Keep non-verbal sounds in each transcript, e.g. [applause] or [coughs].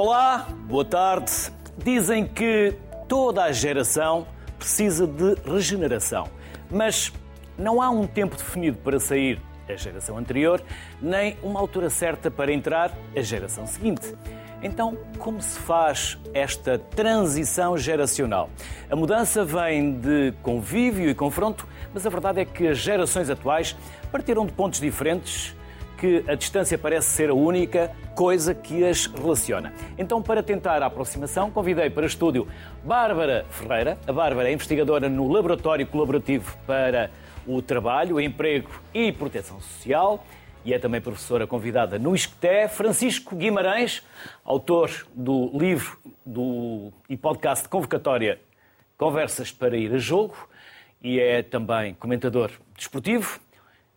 Olá, boa tarde. Dizem que toda a geração precisa de regeneração, mas não há um tempo definido para sair a geração anterior, nem uma altura certa para entrar a geração seguinte. Então, como se faz esta transição geracional? A mudança vem de convívio e confronto, mas a verdade é que as gerações atuais partiram de pontos diferentes que a distância parece ser a única coisa que as relaciona. Então, para tentar a aproximação, convidei para estúdio Bárbara Ferreira. A Bárbara é investigadora no Laboratório Colaborativo para o Trabalho, Emprego e Proteção Social e é também professora convidada no ISCTE, Francisco Guimarães, autor do livro do, e podcast de convocatória Conversas para ir a jogo e é também comentador desportivo.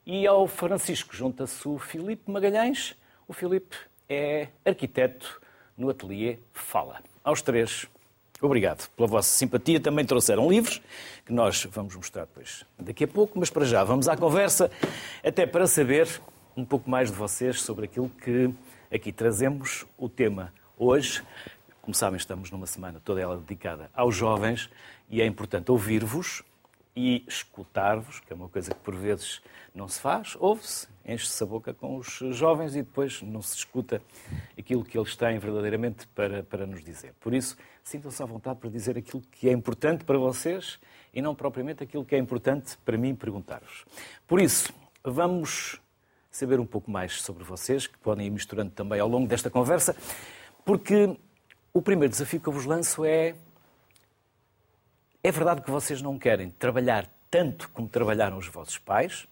E ao Francisco junta-se o Filipe Magalhães. O Filipe é arquiteto no ateliê Fala. Aos três, obrigado pela vossa simpatia. Também trouxeram livros que nós vamos mostrar depois daqui a pouco, mas para já vamos à conversa, até para saber um pouco mais de vocês sobre aquilo que aqui trazemos. O tema hoje, como sabem, estamos numa semana toda ela dedicada aos jovens e é importante ouvir-vos e escutar-vos, que é uma coisa que por vezes não se faz, ouve-se, enche-se a boca com os jovens e depois não se escuta aquilo que eles têm verdadeiramente para, para nos dizer. Por isso, sintam-se à vontade para dizer aquilo que é importante para vocês e não propriamente aquilo que é importante para mim perguntar-vos. Por isso, vamos saber um pouco mais sobre vocês, que podem ir misturando também ao longo desta conversa, porque o primeiro desafio que eu vos lanço é é verdade que vocês não querem trabalhar tanto como trabalharam os vossos pais,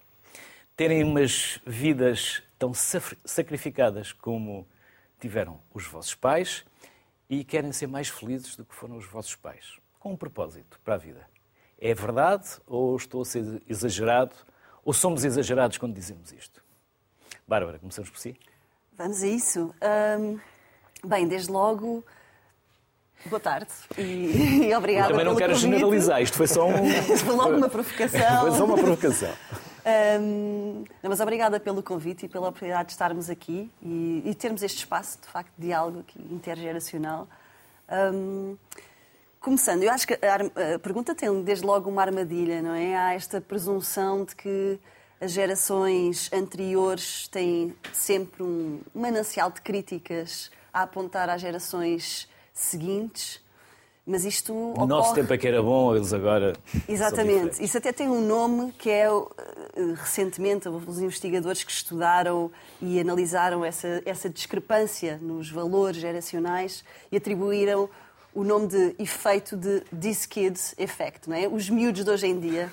terem umas vidas tão sacrificadas como tiveram os vossos pais e querem ser mais felizes do que foram os vossos pais, com um propósito para a vida. É verdade ou estou a ser exagerado ou somos exagerados quando dizemos isto? Bárbara, começamos por si. Vamos a isso. bem, desde logo, Boa tarde e, [laughs] e obrigada Eu também não quero convite. generalizar, isto foi só um... [laughs] foi logo uma provocação. [laughs] foi só uma provocação. Um, não, mas obrigada pelo convite e pela oportunidade de estarmos aqui e, e termos este espaço, de facto, de diálogo aqui, intergeracional. Um, começando, eu acho que a, a, pergunta tem desde logo uma armadilha, não é? Há esta presunção de que as gerações anteriores têm sempre um manancial de críticas a apontar às gerações seguintes. Mas isto. No ocorre... nosso tempo é que era bom, eles agora. Exatamente. Isso até tem um nome que é. Recentemente, houve os investigadores que estudaram e analisaram essa, essa discrepância nos valores geracionais e atribuíram o nome de efeito de This Kids Effect. Não é? Os miúdos de hoje em dia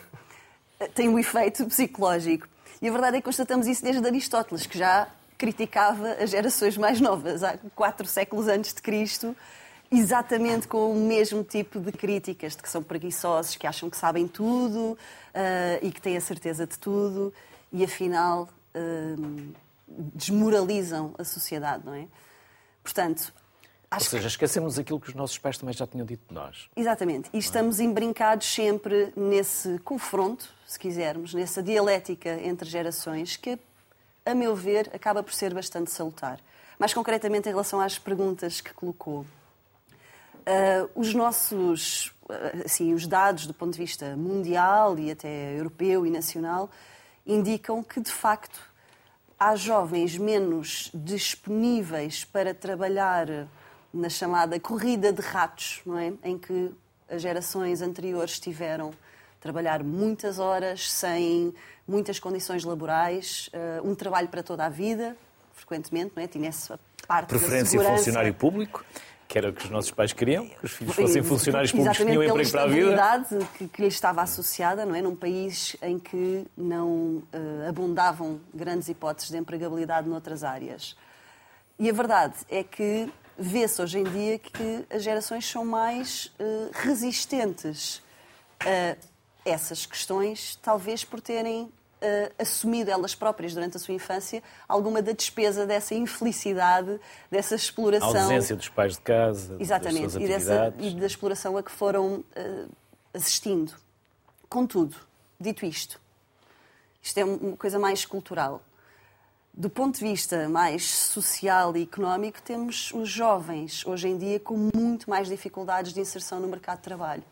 têm um efeito psicológico. E a verdade é que constatamos isso desde Aristóteles, que já criticava as gerações mais novas, há quatro séculos antes de Cristo, exatamente com o mesmo tipo de críticas, de que são preguiçosos, que acham que sabem tudo uh, e que têm a certeza de tudo e afinal uh, desmoralizam a sociedade, não é? Portanto, Acho Ou seja, que... esquecemos aquilo que os nossos pais também já tinham dito de nós. Exatamente. E estamos embrincados sempre nesse confronto, se quisermos, nessa dialética entre gerações que, a meu ver, acaba por ser bastante salutar. Mais concretamente em relação às perguntas que colocou. Uh, os nossos, assim, os dados do ponto de vista mundial e até europeu e nacional indicam que, de facto, há jovens menos disponíveis para trabalhar na chamada corrida de ratos, não é? Em que as gerações anteriores tiveram trabalhar muitas horas sem muitas condições laborais, uh, um trabalho para toda a vida, frequentemente, não é? Tinha essa parte Preferência funcionário público que era o que os nossos pais queriam, que os filhos fossem funcionários públicos tinham emprego para a vida. Que, que lhe estava associada, não é? Num país em que não uh, abundavam grandes hipóteses de empregabilidade noutras áreas. E a verdade é que vê-se hoje em dia que as gerações são mais uh, resistentes a essas questões, talvez por terem Uh, assumido elas próprias durante a sua infância alguma da despesa dessa infelicidade, dessa exploração. A ausência dos pais de casa, Exatamente, das suas e, dessa, e da exploração a que foram uh, assistindo. Contudo, dito isto, isto é uma coisa mais cultural. Do ponto de vista mais social e económico, temos os jovens, hoje em dia, com muito mais dificuldades de inserção no mercado de trabalho.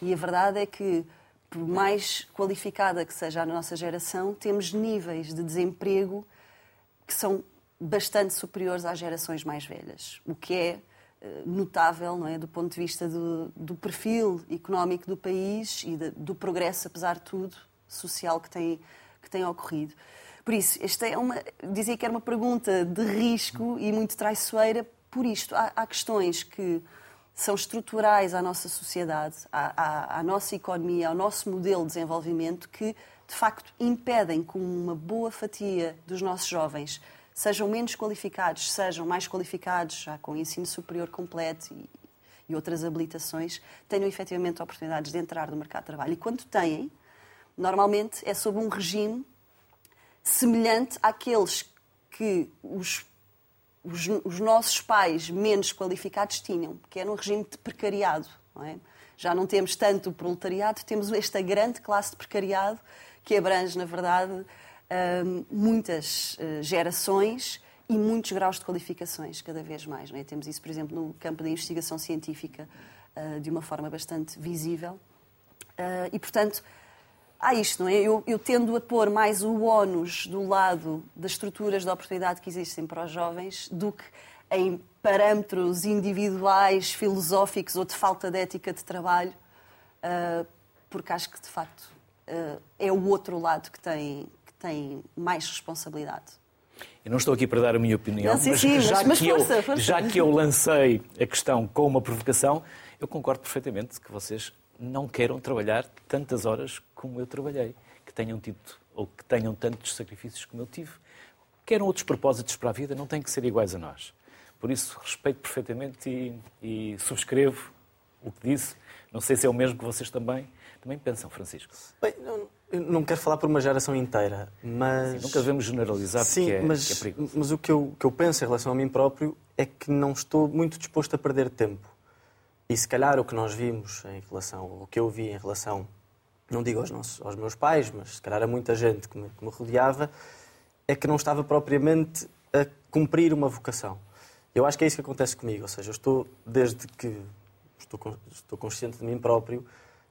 E a verdade é que, por mais qualificada que seja a nossa geração, temos níveis de desemprego que são bastante superiores às gerações mais velhas, o que é eh, notável não é, do ponto de vista do, do perfil económico do país e de, do progresso, apesar de tudo, social que tem, que tem ocorrido. Por isso, esta é uma, dizia que era uma pergunta de risco e muito traiçoeira por isto. Há, há questões que são estruturais à nossa sociedade, à, à, à, nossa economia, ao nosso modelo de desenvolvimento, que de facto impedem que uma boa fatia dos nossos jovens sejam menos qualificados, sejam mais qualificados, já com ensino superior completo e, e outras habilitações, tenham efetivamente oportunidades de entrar no mercado de trabalho. E quando têm, normalmente é sob um regime semelhante àqueles que os, os, os, nossos pais menos qualificados tinham, que era um regime de precariado. Não é? Já não temos tanto o proletariado, temos esta grande classe de precariado que abrange, na verdade, hum, muitas eh, gerações e muitos graus de qualificações, cada vez mais. É? Temos isso, por exemplo, no campo da investigação científica, eh, de uma forma bastante visível. Eh, e, portanto, há isto, não é? Eu, eu tendo a pôr mais o ónus do lado das estruturas de oportunidade que existem para os jovens do que em parâmetros individuais, filosóficos ou de falta de ética de trabalho, uh, porque acho que, de facto, uh, é o outro lado que tem, que tem mais responsabilidade. Eu não estou aqui para dar a minha opinião, não, sim, mas, sim, já, mas, que força, eu, força. já que eu lancei a questão com uma provocação, eu concordo perfeitamente que vocês não queiram trabalhar tantas horas como eu trabalhei, que tenham tido ou que tenham tantos sacrifícios como eu tive. Queiram outros propósitos para a vida, não têm que ser iguais a nós. Por isso, respeito perfeitamente e, e subscrevo o que disse. Não sei se é o mesmo que vocês também, também pensam, Francisco. Bem, não, não quero falar por uma geração inteira, mas... Sim, nunca devemos generalizar Sim, porque é, mas, é perigoso. mas o que eu, que eu penso em relação a mim próprio é que não estou muito disposto a perder tempo. E se calhar o que nós vimos em relação, o que eu vi em relação, não digo aos, nossos, aos meus pais, mas se calhar a muita gente que me, que me rodeava, é que não estava propriamente a cumprir uma vocação. Eu acho que é isso que acontece comigo, ou seja, eu estou desde que estou, estou consciente de mim próprio,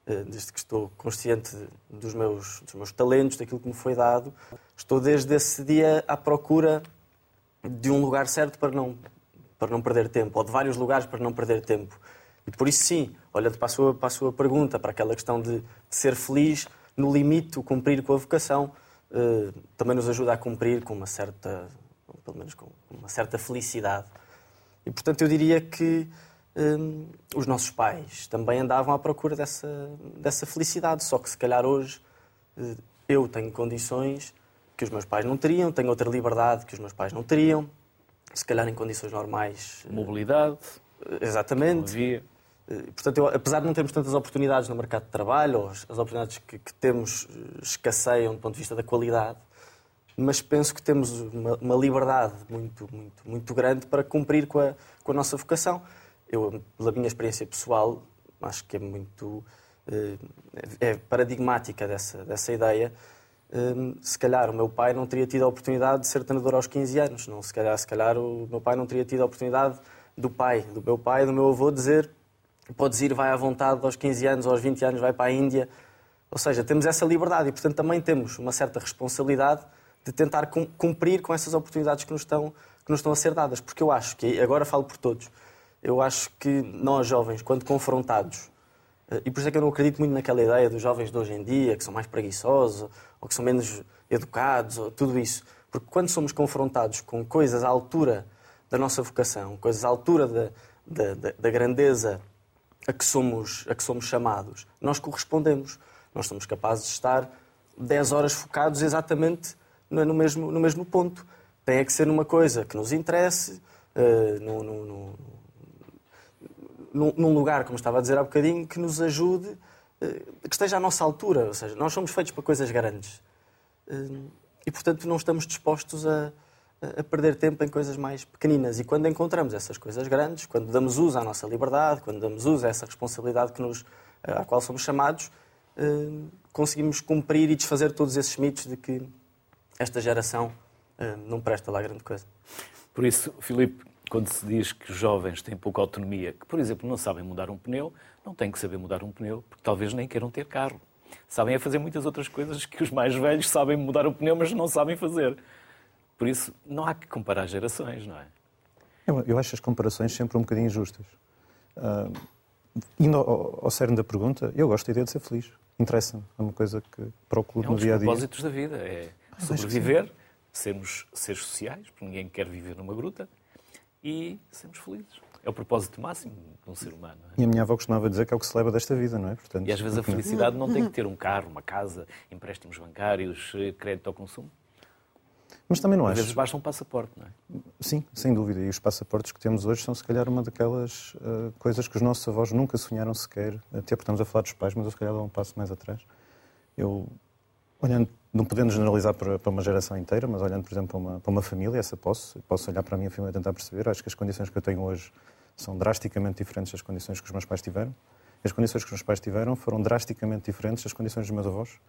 eh, desde que estou consciente dos meus, dos meus talentos, daquilo que me foi dado, estou desde esse dia à procura de um lugar certo para não, para não perder tempo, ou de vários lugares para não perder tempo. E por isso, sim, olhando para a sua, para a sua pergunta, para aquela questão de, de ser feliz, no limite, o cumprir com a vocação, eh, também nos ajuda a cumprir com uma certa, pelo menos com uma certa felicidade. E, portanto, eu diria que eh, os nossos pais também andavam à procura dessa, dessa felicidade, só que se calhar hoje eh, eu tenho condições que os meus pais não teriam, tenho outra liberdade que os meus pais não teriam, se calhar em condições normais. Mobilidade. Exatamente. Eh, portanto, eu, apesar de não termos tantas oportunidades no mercado de trabalho, ou as, as oportunidades que, que, temos eh, escasseiam do ponto de vista da qualidade, mas penso que temos uma, uma liberdade muito, muito, muito grande para cumprir com a, com a nossa vocação. Eu, pela minha experiência pessoal, acho que é muito eh, é paradigmática dessa, dessa ideia. Se calhar o meu pai não teria tido a oportunidade de ser treinador aos 15 anos. Não, se, calhar, se calhar o meu pai não teria tido a oportunidade do pai, do meu pai, do meu avô, dizer podes ir, vai à vontade, aos 15 anos, aos 20 anos, vai para a Índia. Ou seja, temos essa liberdade e, portanto, também temos uma certa responsabilidade de tentar cumprir com essas oportunidades que nos estão, que nos estão a ser dadas. Porque eu acho que, agora falo por todos, eu acho que nós jovens, quando confrontados, eh, e por isso é que eu não acredito muito naquela ideia dos jovens de hoje em dia, que são mais preguiçosos, ou que são menos educados, ou tudo isso. Porque quando somos confrontados com coisas à altura da nossa vocação, coisas à altura da, da, da grandeza a que somos, a que somos chamados, nós correspondemos. Nós somos capazes de estar 10 horas focados exatamente no mesmo, no mesmo ponto. Tem é que ser numa coisa que nos interesse, uh, num, lugar, como estava a dizer há bocadinho, que nos ajude, uh, que esteja à nossa altura. Ou seja, nós somos feitos para coisas grandes. Uh, e, portanto, não estamos dispostos a, a perder tempo em coisas mais pequeninas. E quando encontramos essas coisas grandes, quando damos uso à nossa liberdade, quando damos uso a essa responsabilidade que nos, eh, à qual somos chamados, eh, conseguimos cumprir e desfazer todos esses mitos de que esta geração uh, não presta lá grande coisa. Por isso, Filipe, quando se diz que os jovens têm pouca autonomia, que, por exemplo, não sabem mudar um pneu, não têm que saber mudar um pneu, porque talvez nem queiram ter carro. Sabem a fazer muitas outras coisas que os mais velhos sabem mudar o pneu, mas não sabem fazer. Por isso, não há que comparar gerações, não é? Eu, eu acho as comparações sempre um bocadinho injustas. Uh, indo ao, ao cerne da pergunta, eu gosto da ideia de ser feliz. Interessa-me. É uma coisa que procuro é um no dia a dia. propósitos da vida. É sobreviver, sermos seres sociais, porque ninguém quer viver numa gruta, e sermos felizes. É o propósito máximo de um ser humano. É? E a minha avó costumava dizer que é o que se leva desta vida, não é? Portanto, e às vezes a felicidade não tem que ter um carro, uma casa, empréstimos bancários, eh, crédito ao consumo. Mas também não Às acho. vezes basta um passaporte, não é? Sim, sem dúvida. E os passaportes que temos hoje são, se calhar, uma daquelas uh, coisas que os nossos avós nunca sonharam sequer. Até porque estamos a falar dos pais, mas eu, se calhar, dou um passo mais atrás. Eu, olhando, não podendo generalizar para, para uma geração inteira, mas olhando, por exemplo, para uma, para uma família, essa posso. Posso olhar para a minha família e tentar perceber. Acho que as condições que eu tenho hoje são drasticamente diferentes das condições que os meus pais tiveram. As condições que os meus pais tiveram foram drasticamente diferentes das condições dos meus avós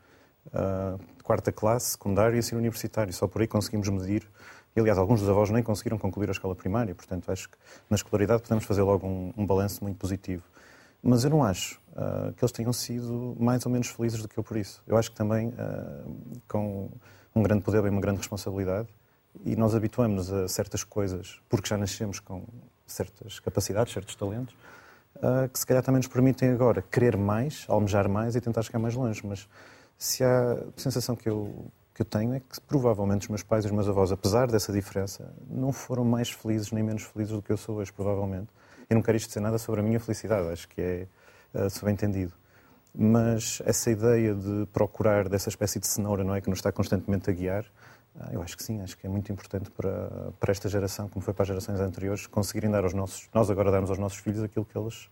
uh, quarta classe, secundário e ensino universitário. Só por aí conseguimos medir. E, aliás, alguns dos avós nem conseguiram concluir a escola primária, portanto, acho que na escolaridade podemos fazer logo um, um balanço muito positivo. Mas eu não acho uh, que eles tenham sido mais ou menos felizes do que eu por isso. Eu acho que também, uh, com um grande poder, vem uma grande responsabilidade e nós habituamos-nos a certas coisas porque já nascemos com certas capacidades, certos talentos, uh, que se calhar também nos permitem agora querer mais, almejar mais e tentar chegar mais longe. Mas se há a sensação que eu, que eu tenho é que provavelmente os meus pais e os meus avós, apesar dessa diferença, não foram mais felizes nem menos felizes do que eu sou hoje, provavelmente. Eu não quero isto dizer nada sobre a minha felicidade, acho que é uh, subentendido. Mas essa ideia de procurar dessa espécie de cenoura, não é, que nos está constantemente a guiar, uh, eu acho que sim, acho que é muito importante para, para esta geração, como foi para as gerações anteriores, conseguirem dar aos nossos, nós agora darmos aos nossos filhos aquilo que eles,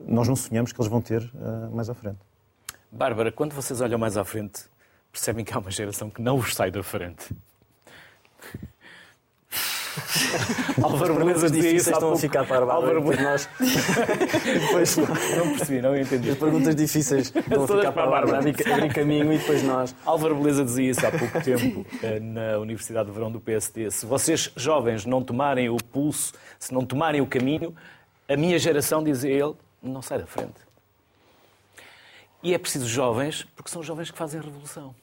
nós não sonhamos que eles vão ter uh, mais à frente. Bárbara, quando vocês olham mais à frente, percebem que há uma geração que não vos sai da frente. Álvaro Beleza dizia isso há pouco. Ficar para Álvaro Beleza. Depois não percebi, não entendi. As perguntas difíceis [laughs] vão ficar para a Bárbara. Abrir caminho e depois nós. Álvaro Beleza dizia isso há pouco tempo eh, na Universidade de Verão do PSD. Se vocês, jovens, não tomarem o pulso, se não tomarem o caminho, a minha geração, dizia ele, não sai da frente. E é preciso jovens, porque são jovens que fazem a revolução.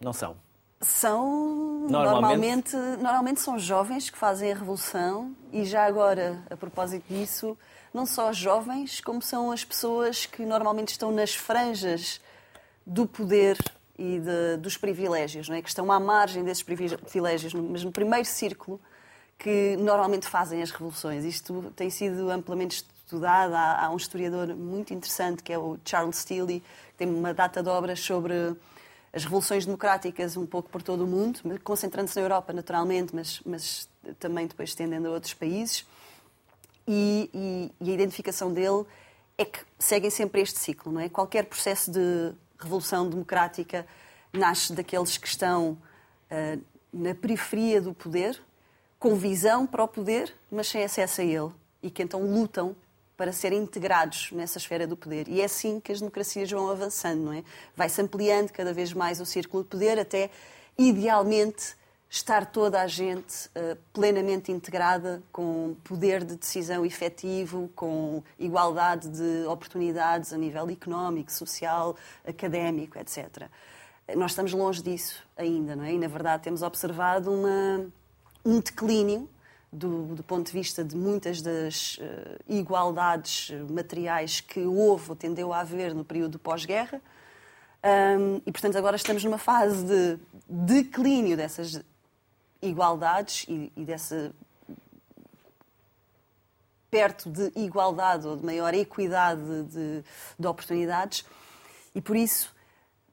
Não são? São, normalmente... normalmente, normalmente são jovens que fazem a revolução e já agora, a propósito disso, não só jovens, como são as pessoas que normalmente estão nas franjas do poder e de, dos privilégios, não é? que estão à margem desses privilégios, mas no primeiro círculo, que normalmente fazem as revoluções. Isto tem sido amplamente estudado. Há, há um historiador muito interessante que é o Charles Steele, que tem uma data de obras sobre as revoluções democráticas um pouco por todo o mundo, concentrando-se na Europa naturalmente, mas, mas também depois estendendo a outros países. E, e, e, a identificação dele é que seguem sempre este ciclo, não é? Qualquer processo de revolução democrática nasce daqueles que estão uh, na periferia do poder, com visão para o poder, mas sem acesso a ele, e que então lutam para serem integrados nessa esfera do poder. E é assim que as democracias vão avançando, não é? Vai-se ampliando cada vez mais o círculo de poder até, idealmente, estar toda a gente uh, plenamente integrada, com poder de decisão efetivo, com igualdade de oportunidades a nível económico, social, académico, etc. Nós estamos longe disso ainda, não é? E, na verdade, temos observado uma, um declínio do, do, ponto de vista de muitas das uh, igualdades materiais que houve ou tendeu a haver no período pós-guerra. Um, e, portanto, agora estamos numa fase de declínio dessas igualdades e, e dessa perto de igualdade ou de maior equidade de, de oportunidades. E, por isso,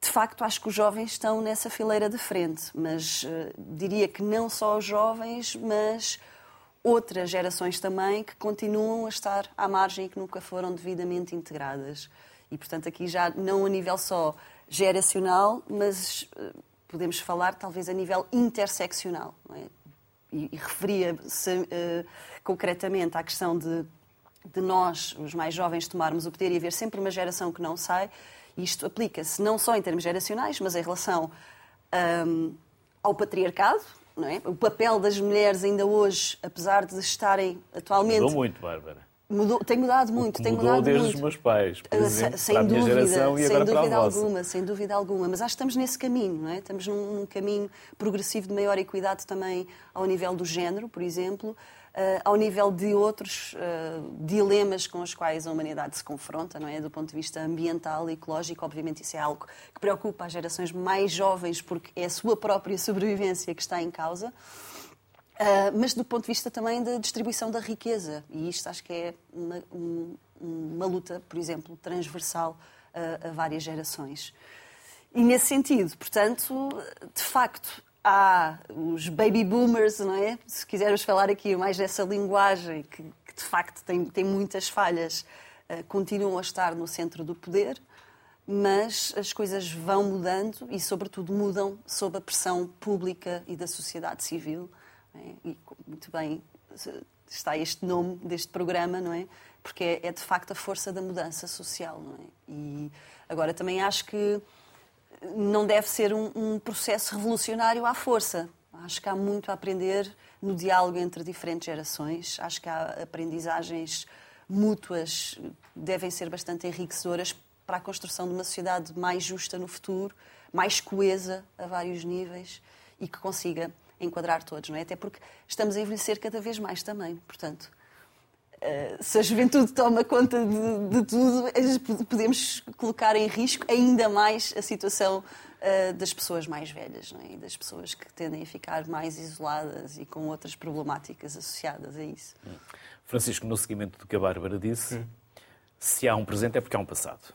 de facto, acho que os jovens estão nessa fileira de frente, mas uh, diria que não só os jovens, mas outras gerações também que continuam a estar à margem e que nunca foram devidamente integradas. E, portanto, aqui já não a nível só geracional, mas uh, podemos falar talvez a nível interseccional. É? E, e referia-se uh, concretamente à questão de, de nós, os mais jovens, tomarmos o poder e haver sempre uma geração que não sai. Isto aplica-se não só em termos geracionais, mas em relação um, ao patriarcado, é? O papel das mulheres ainda hoje, apesar de estarem atualmente... Mudou muito, Bárbara. Mudou, tem mudado muito, tem mudou mudado desde muito. os meus pais, por Uh, exemplo, sem dúvida, geração e sem dúvida alguma, sem dúvida alguma. Mas acho que estamos nesse caminho, não é? Estamos num, num caminho progressivo de maior equidade também ao nível do género, por exemplo, ao nível de outros uh, dilemas com os quais a humanidade se confronta, não é? Do ponto de vista ambiental e ecológico, obviamente isso é algo que preocupa as gerações mais jovens porque é a sua própria sobrevivência que está em causa. Uh, mas do ponto de vista também da distribuição da riqueza. E isto acho que é uma, um, uma luta, por exemplo, transversal a, várias gerações. E nesse sentido, portanto, de facto, há os baby boomers, não é? Se quisermos falar aqui mais dessa linguagem, que, que de facto tem, tem muitas falhas, uh, continuam a estar no centro do poder. Mas as coisas vão mudando e, sobretudo, mudam sob a pressão pública e da sociedade civil e muito bem está este nome deste programa, não é? Porque é, é, de facto a força da mudança social, não é? E agora também acho que não deve ser um, um processo revolucionário à força. Acho que há muito a aprender no diálogo entre diferentes gerações. Acho que há aprendizagens mútuas que devem ser bastante enriquecedoras para a construção de uma sociedade mais justa no futuro, mais coesa a vários níveis e que consiga enquadrar todos, não é? Até porque estamos a envelhecer cada vez mais também. Portanto, se a juventude toma conta de, de tudo, podemos colocar em risco ainda mais a situação das pessoas mais velhas não é? e das pessoas que tendem a ficar mais isoladas e com outras problemáticas associadas a isso. Francisco, no seguimento do que a Bárbara disse, hum. se há um presente é porque há um passado.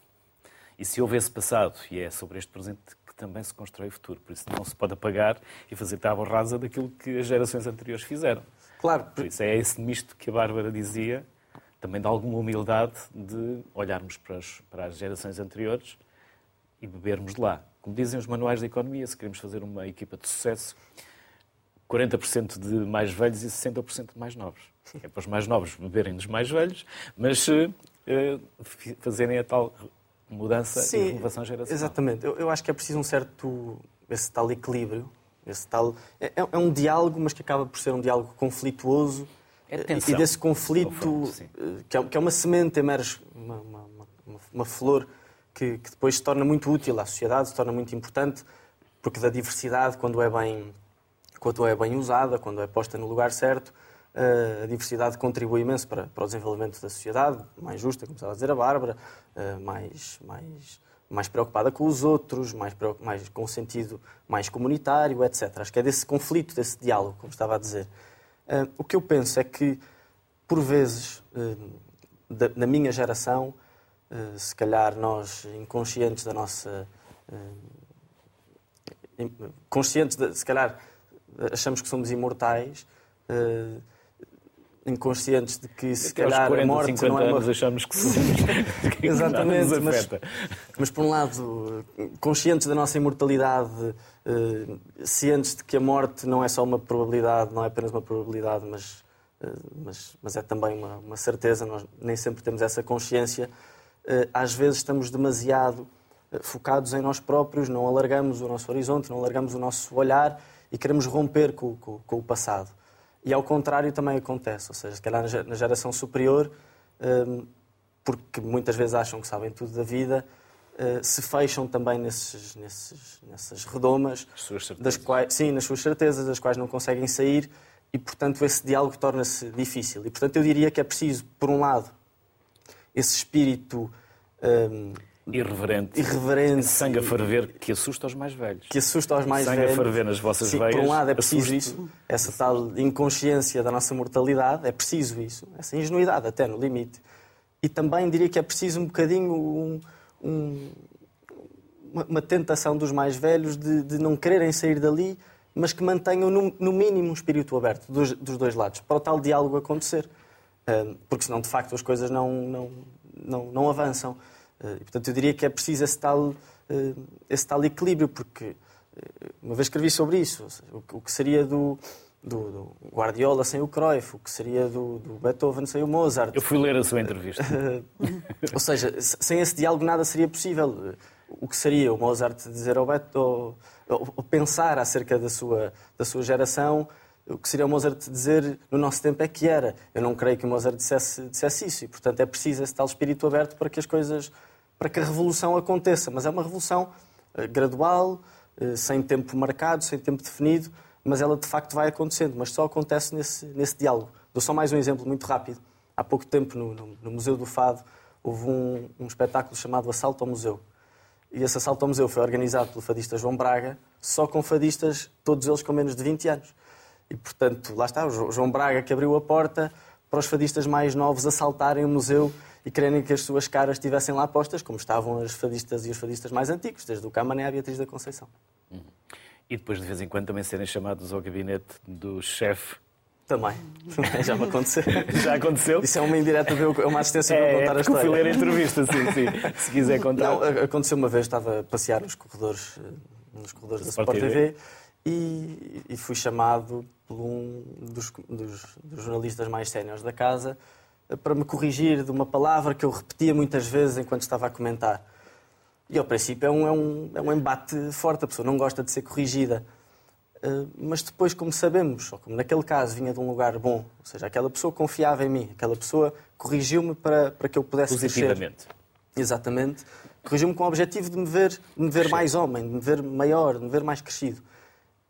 E se houve esse passado e é sobre este presente que também se constrói o futuro. Por isso não se pode apagar e fazer tábua rasa daquilo que as gerações anteriores fizeram. Claro. Por isso é esse misto que a Bárbara dizia, também de alguma humildade de olharmos para as, para as gerações anteriores e bebermos de lá. Como dizem os manuais da economia, se queremos fazer uma equipa de sucesso, 40% de mais velhos e 60% de mais novos. É para os mais novos beberem dos mais velhos, mas uh, fazerem a tal mudança Sim, e renovação geracional. Exatamente. Eu, eu, acho que é preciso um certo, esse tal equilíbrio, esse tal... É, é, um diálogo, mas que acaba por ser um diálogo conflituoso. É tensão. E desse conflito, que é, que é uma semente, emerge uma, uma, uma, uma flor que, que, depois se torna muito útil à sociedade, se torna muito importante, porque da diversidade, quando é bem, quando é bem usada, quando é posta no lugar certo, a diversidade contribui imenso para, para o desenvolvimento da sociedade, mais justa, como estava a dizer a Bárbara, mais, mais, mais preocupada com os outros, mais, mais com o sentido mais comunitário, etc. Acho que é desse conflito, desse diálogo, como estava a dizer. O que eu penso é que, por vezes, na minha geração, se calhar nós, inconscientes da nossa. conscientes, de, se calhar achamos que somos imortais inconscientes de que se Até calhar 40, a morte 50 não é uma... anos achamos que somos [laughs] que Exatamente, mas, mas por um lado, conscientes da nossa imortalidade, eh, cientes de que a morte não é só uma probabilidade, não é apenas uma probabilidade, mas, eh, mas, mas é também uma, uma certeza, nós nem sempre temos essa consciência, eh, às vezes estamos demasiado focados em nós próprios, não alargamos o nosso horizonte, não alargamos o nosso olhar e queremos romper com, com, com o passado. E ao contrário também acontece, ou seja, se calhar na geração superior, hum, porque muitas vezes acham que sabem tudo da vida, eh, se fecham também nesses, nesses, nessas redomas, das quais, sim, nas suas certezas, das quais não conseguem sair, e portanto esse diálogo torna-se difícil. E portanto eu diria que é preciso, por um lado, esse espírito hum, irreverente, irreverente sangue a ferver que assusta os mais velhos. Que assusta os mais sangue velhos. Sangue a ferver nas vossas Sim, veias. Por um lado é preciso isso, essa tal inconsciência da nossa mortalidade, é preciso isso, essa ingenuidade até no limite. E também diria que é preciso um bocadinho um, um, uma, uma, tentação dos mais velhos de, de, não quererem sair dali, mas que mantenham no, no mínimo um espírito aberto dos, dos, dois lados, para o tal diálogo acontecer. Porque senão, de facto, as coisas não, não, não, não avançam. E, portanto, eu diria que é preciso esse tal, esse tal equilíbrio, porque uma vez escrevi sobre isso, o que seria do, do, do Guardiola sem o Cruyff, o que seria do, do, Beethoven sem o Mozart. Eu fui ler a sua entrevista. Ou seja, sem esse diálogo nada seria possível. o que seria o Mozart dizer ao Beto, ou, ou, pensar acerca da sua, da sua geração, o que seria o Mozart dizer no nosso tempo é que era. Eu não creio que o Mozart dissesse, dissesse isso e, portanto, é preciso esse tal espírito aberto para que as coisas, para que a revolução aconteça. Mas é uma revolução uh, gradual, uh, sem tempo marcado, sem tempo definido, mas ela de facto vai acontecendo, mas só acontece nesse, nesse diálogo. Dou só mais um exemplo muito rápido. Há pouco tempo, no, no, no Museu do Fado, houve um, um espetáculo chamado Assalto ao Museu. E esse assalto ao museu foi organizado pelo fadista João Braga, só com fadistas, todos eles com menos de 20 anos. E, portanto, lá está, o João Braga que abriu a porta para os fadistas mais novos assaltarem o museu e quererem que as suas caras estivessem lá postas, como estavam as fadistas e os fadistas mais antigos, desde o Camané à Beatriz da Conceição. Uhum. E depois, de vez em quando, também serem chamados ao gabinete do chefe também. Já me aconteceu. [laughs] Já aconteceu? Isso é uma indireta, é uma assistência para é, contar a história. fui ler a entrevista, sim, sim. Se quiser contar. Não, aconteceu uma vez, estava a passear nos corredores, eh, nos corredores da Sport TV, TV e, e, fui chamado por um dos, dos, dos jornalistas mais séniores da casa eh, para me corrigir de uma palavra que eu repetia muitas vezes enquanto estava a comentar. E ao princípio é um, é um, é um embate forte, a pessoa não gosta de ser corrigida. Eh, mas depois, como sabemos, ou como naquele caso vinha de um lugar bom, ou seja, aquela pessoa confiava em mim, aquela pessoa corrigiu-me para, para que eu pudesse Positivamente. crescer. Exatamente. Corrigiu-me com o objetivo de me ver, de me ver mais homem, de me ver maior, de me ver mais crescido.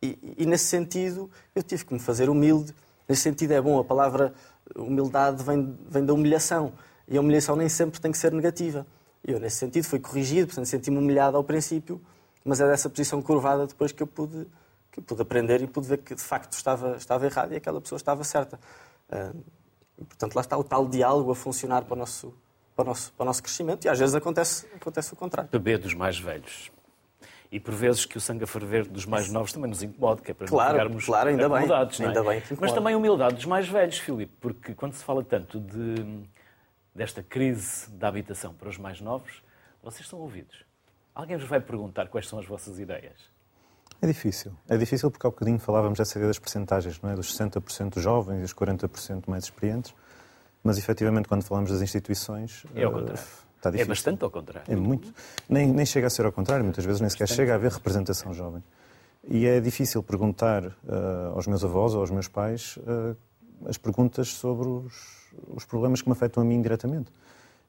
E, e, nesse sentido, eu tive que me fazer humilde. Nesse sentido, é bom, a palavra humildade vem, vem da humilhação. E a humilhação nem sempre tem que ser negativa. Eu, nesse sentido, fui corrigido, portanto, senti-me humilhado ao princípio, mas é dessa posição curvada depois que eu pude que pude aprender e pude ver que de facto estava, estava errado e aquela pessoa estava certa. Uh, e, portanto, lá está o tal diálogo a funcionar para o nosso, para o nosso, para o nosso crescimento e às vezes acontece, acontece o contrário. Beber dos mais velhos. E por vezes que o sangue a ferver dos mais novos também nos incomode, que é para claro, ficarmos claro, ainda acomodados. Bem, é? ainda bem Mas também a humildade dos mais velhos, Filipe, porque quando se fala tanto de, desta crise da habitação para os mais novos, vocês são ouvidos. Alguém vos vai perguntar quais são as vossas ideias? É difícil. É difícil porque há bocadinho falávamos dessa ideia das percentagens, não é? dos 60% jovens e os 40% mais experientes, mas efetivamente quando falamos das instituições... É eh, contrário. Está difícil. É bastante ao contrário. É muito. Nem, nem chega a ser ao contrário, muitas vezes nem sequer chega a haver representação jovem. E é difícil perguntar uh, aos meus avós ou aos meus pais uh, as perguntas sobre os, os, problemas que me afetam a mim diretamente.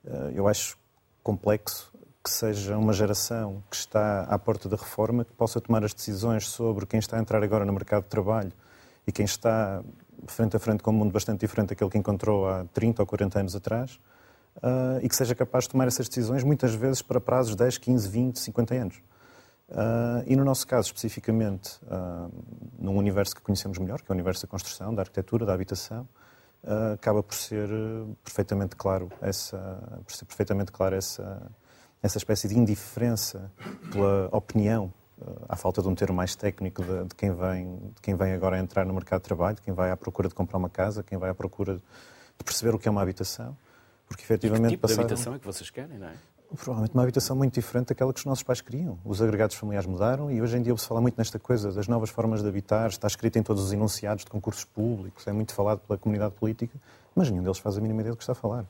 Uh, eu acho complexo que seja uma geração que está à porta da reforma, que possa tomar as decisões sobre quem está a entrar agora no mercado de trabalho e quem está frente a frente com um mundo bastante diferente daquele que encontrou há 30 ou 40 anos atrás, uh, e que seja capaz de tomar essas decisões muitas vezes para prazos de 10, 15, 20, 50 anos. Uh, e no nosso caso, especificamente, uh, num universo que conhecemos melhor, que é o universo da construção, da arquitetura, da habitação, acaba por ser perfeitamente claro essa, por ser perfeitamente claro essa, essa espécie de indiferença pela opinião, à falta de um termo mais técnico de, de, quem vem, de quem vem agora a entrar no mercado de trabalho, de quem vai à procura de comprar uma casa, quem vai à procura de perceber o que é uma habitação. Porque efetivamente. que tipo passaram... de habitação é que vocês querem, não é? Provavelmente uma habitação muito diferente daquela que os nossos pais queriam. Os agregados familiares mudaram e hoje em dia se fala muito nesta coisa das novas formas de habitar, está escrito em todos os enunciados de concursos públicos, é muito falado pela comunidade política, mas nenhum deles faz a mínima ideia do que está a falar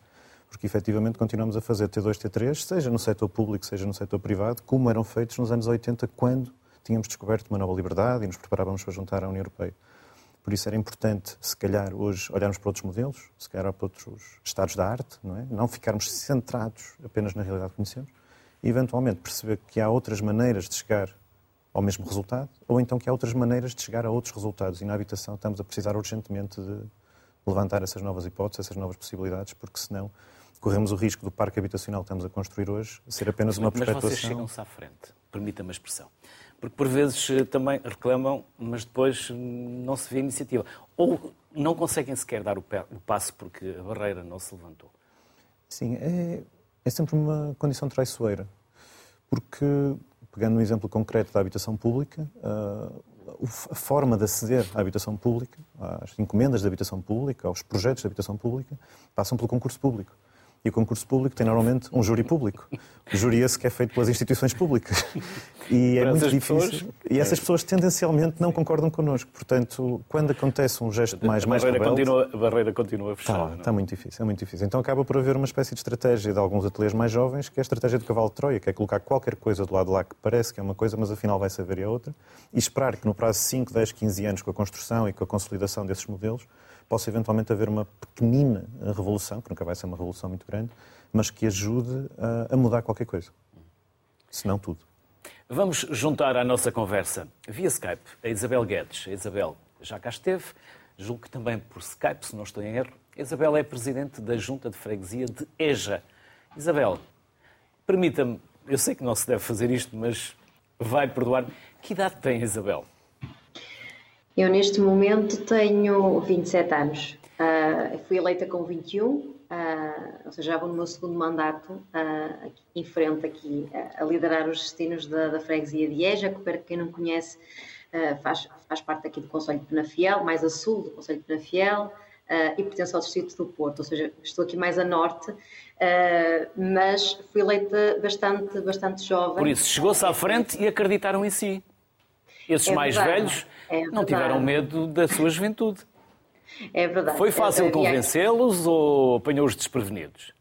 porque efetivamente continuamos a fazer T2, T3, seja no setor público, seja no setor privado, como eram feitos nos anos 80, quando tínhamos descoberto uma nova liberdade e nos preparávamos para juntar à União Europeia. Por isso era importante, se calhar, hoje olharmos para outros modelos, se calhar para outros estados da arte, não é? Não ficarmos centrados apenas na realidade que conhecemos e, eventualmente, perceber que há outras maneiras de chegar ao mesmo resultado ou então que há outras maneiras de chegar a outros resultados. E na habitação estamos a precisar urgentemente de levantar essas novas hipóteses, essas novas possibilidades, porque senão corremos o risco do parque habitacional que estamos a construir hoje ser apenas uma perpetuação. Mas vocês chegam-se à frente, permita-me a expressão. Porque por vezes eh, também reclamam, mas depois hum, não se vê iniciativa. Ou não conseguem sequer dar o, passo porque a barreira não se levantou. Sim, é, é sempre uma condição traiçoeira. Porque, pegando um exemplo concreto da habitação pública, uh, a forma de aceder à habitação pública, às encomendas de habitação pública, aos projetos de habitação pública, passam pelo concurso público. E o concurso público tem normalmente um júri público. O júri esse que é feito pelas instituições públicas. E é muito difícil. Pessoas, e essas pessoas tendencialmente não concordam connosco. Portanto, quando acontece um gesto mais, a mais rebelde... Continua, a barreira continua fechada. Está, está muito difícil, é muito difícil. Então acaba por haver uma espécie de estratégia de alguns ateliês mais jovens, que é a estratégia do cavalo de Troia, que é colocar qualquer coisa do lado de lá que parece que é uma coisa, mas afinal vai saber é outra, e esperar que no prazo de 5, 10, 15 anos, com a construção e com a consolidação desses modelos, possa eventualmente haver uma pequenina revolução, que nunca vai ser uma revolução muito grande, mas que ajude a, a mudar qualquer coisa. Se não tudo. Vamos juntar à nossa conversa, via Skype, a Isabel Guedes. A Isabel já cá esteve, julgo que também por Skype, se não estou em erro. A Isabel é presidente da Junta de Freguesia de EJA. Isabel, permita-me, eu sei que não se deve fazer isto, mas vai perdoar-me. Que idade tem Isabel? Eu, neste momento, tenho 27 anos. Uh, fui eleita com 21, uh, ah, ou seja, já vou no meu segundo mandato uh, aqui, em frente aqui a liderar os destinos da, da freguesia de Eja, que para quem não conhece faz, faz parte aqui do Conselho de Penafiel, mais a sul do Conselho de Penafiel e pertence ao distrito do Porto, ou seja, estou aqui mais a norte, mas fui eleita bastante, bastante jovem. Por isso, chegou-se à frente e acreditaram em si. Esses é mais verdade. velhos é não tiveram medo da sua juventude. É verdade. Foi fácil convencê-los ou apanhou-os desprevenidos?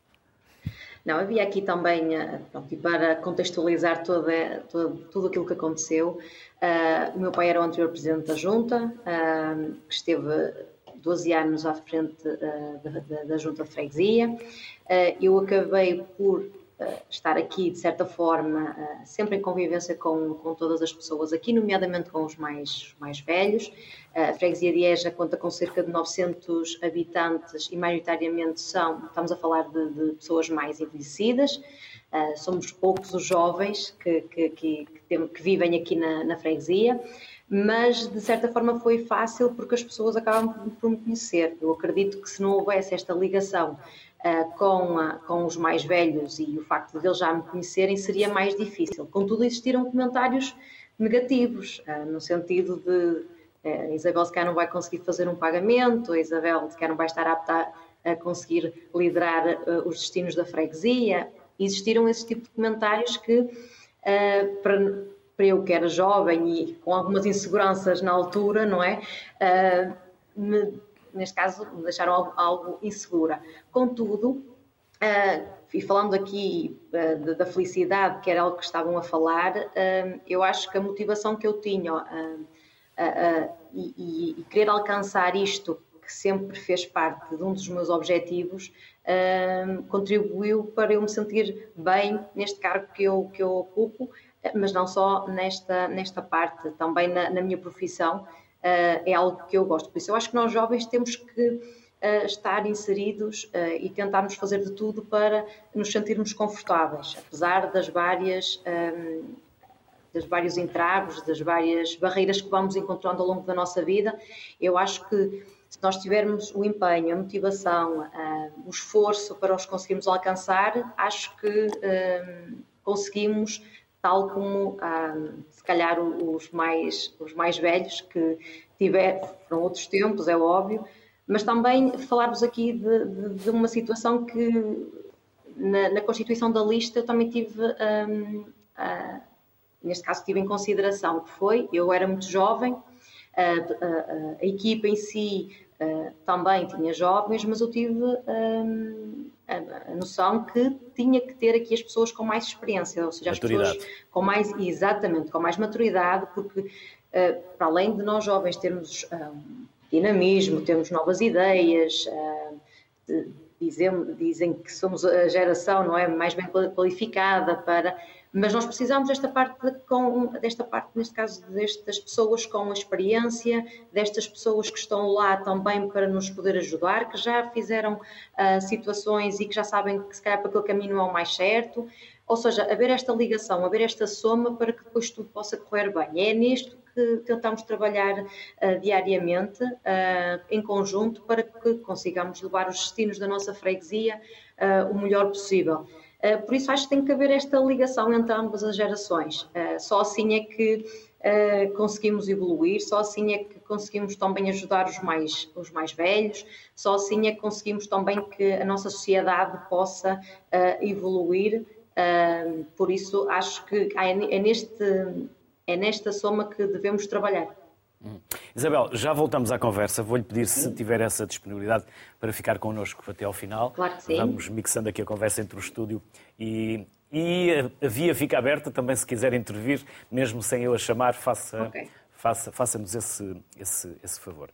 Não, havia aqui também, eh, pronto, para contextualizar toda, toda, tudo aquilo que aconteceu, uh, o meu pai era o anterior presidente da Junta, uh, que esteve 12 anos à frente uh, da, da, da, Junta de Freguesia. eu acabei por estar aqui, de certa forma, sempre em convivência com, com todas as pessoas aqui, nomeadamente com os mais, mais velhos. A freguesia de Eja conta com cerca de 900 habitantes e, maioritariamente, são, estamos a falar de, de pessoas mais envelhecidas. somos poucos os jovens que, que, que, que vivem aqui na, na freguesia mas de certa forma foi fácil porque as pessoas acabam por me conhecer. Eu acredito que se não houvesse esta ligação uh, com, a, com os mais velhos e o facto de eles já me conhecerem seria mais difícil. Contudo, existiram comentários negativos, uh, no sentido de uh, a Isabel se calhar não vai conseguir fazer um pagamento, a Isabel se calhar não vai estar apta a conseguir liderar os destinos da freguesia. Existiram esse tipo de comentários que, para, para eu que era jovem e com algumas inseguranças na altura, não é? me neste caso, me deixaram algo, algo insegura. Contudo, uh, e falando aqui uh, da felicidade, que era algo que estavam a falar, uh, eu acho que a motivação que eu tinha e, e, querer alcançar isto, que sempre fez parte de um dos meus objetivos, contribuiu para eu me sentir bem neste cargo que eu, que eu ocupo, mas não só nesta, nesta parte, também na, na minha profissão, é algo que eu gosto. Por isso, eu acho que nós jovens temos que uh, estar inseridos uh, e tentarmos fazer de tudo para nos sentirmos confortáveis, apesar das várias. Das vários entraves, das várias barreiras que vamos encontrando ao longo da nossa vida, eu acho que se nós tivermos o empenho, a motivação, o esforço para os conseguirmos alcançar, acho que conseguimos tal como ah, se calhar os mais, os mais velhos que tiveram outros tempos, é óbvio, mas também falar-vos aqui de, de, de, uma situação que na, na, constituição da lista eu também tive, um, uh, neste caso tive em consideração, que foi, eu era muito jovem, a, a, a equipa em si uh, também tinha jovens, mas eu tive um, a, noção que tinha que ter aqui as pessoas com mais experiência, ou seja, as pessoas com mais, exatamente, com mais maturidade, porque uh, para além de nós jovens termos uh, dinamismo, temos novas ideias, uh, dizem, dizem que somos a geração não é mais bem qualificada para mas nós precisamos desta parte, com, desta parte, neste caso, destas pessoas com experiência, destas pessoas que estão lá também para nos poder ajudar, que já fizeram uh, situações e que já sabem que se calhar para aquele caminho é o mais certo. Ou seja, haver esta ligação, haver esta soma para que depois tudo possa correr bem. É nisto que tentamos trabalhar uh, diariamente, uh, em conjunto, para que consigamos levar os destinos da nossa freguesia o melhor possível. Eh, por isso acho que tem que haver esta ligação entre ambas as gerações. Eh, só assim é que uh, conseguimos evoluir, só assim é que conseguimos também ajudar os mais, os mais velhos, só assim é que conseguimos também que a nossa sociedade possa evoluir. Por isso, acho que é, neste, é nesta soma que devemos trabalhar. Hum. Isabel, já voltamos à conversa. Vou-lhe pedir se tiver essa disponibilidade para ficar connosco até ao final. Claro que sim. Vamos mixando aqui a conversa entre o estúdio e, e a via fica aberta também se quiser intervir, mesmo sem eu a chamar, faça, okay. faça, faça-nos esse, esse, esse favor.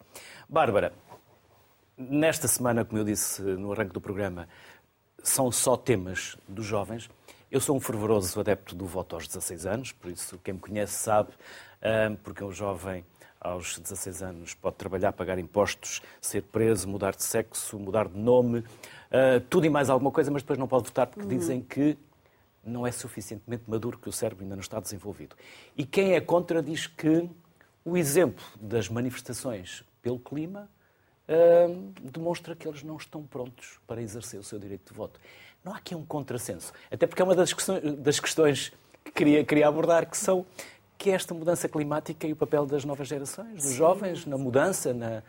Bárbara, nesta semana, como eu disse no arranque do programa, são só temas dos jovens. Eu sou um fervoroso adepto do voto aos 16 anos, por isso quem me conhece sabe, ah, porque um jovem aos 16 anos pode trabalhar, pagar impostos, ser preso, mudar de sexo, mudar de nome, uh, tudo e mais alguma coisa, mas depois não pode votar porque uhum. dizem que não é suficientemente maduro, que o cérebro ainda não está desenvolvido. E quem é contra diz que o exemplo das manifestações pelo clima uh, demonstra que eles não estão prontos para exercer o seu direito de voto. Não há aqui um contrassenso. Até porque é uma das questões, das questões que queria, queria abordar, que são que é esta mudança climática e o papel das novas gerações, dos Sim. jovens, na mudança, na,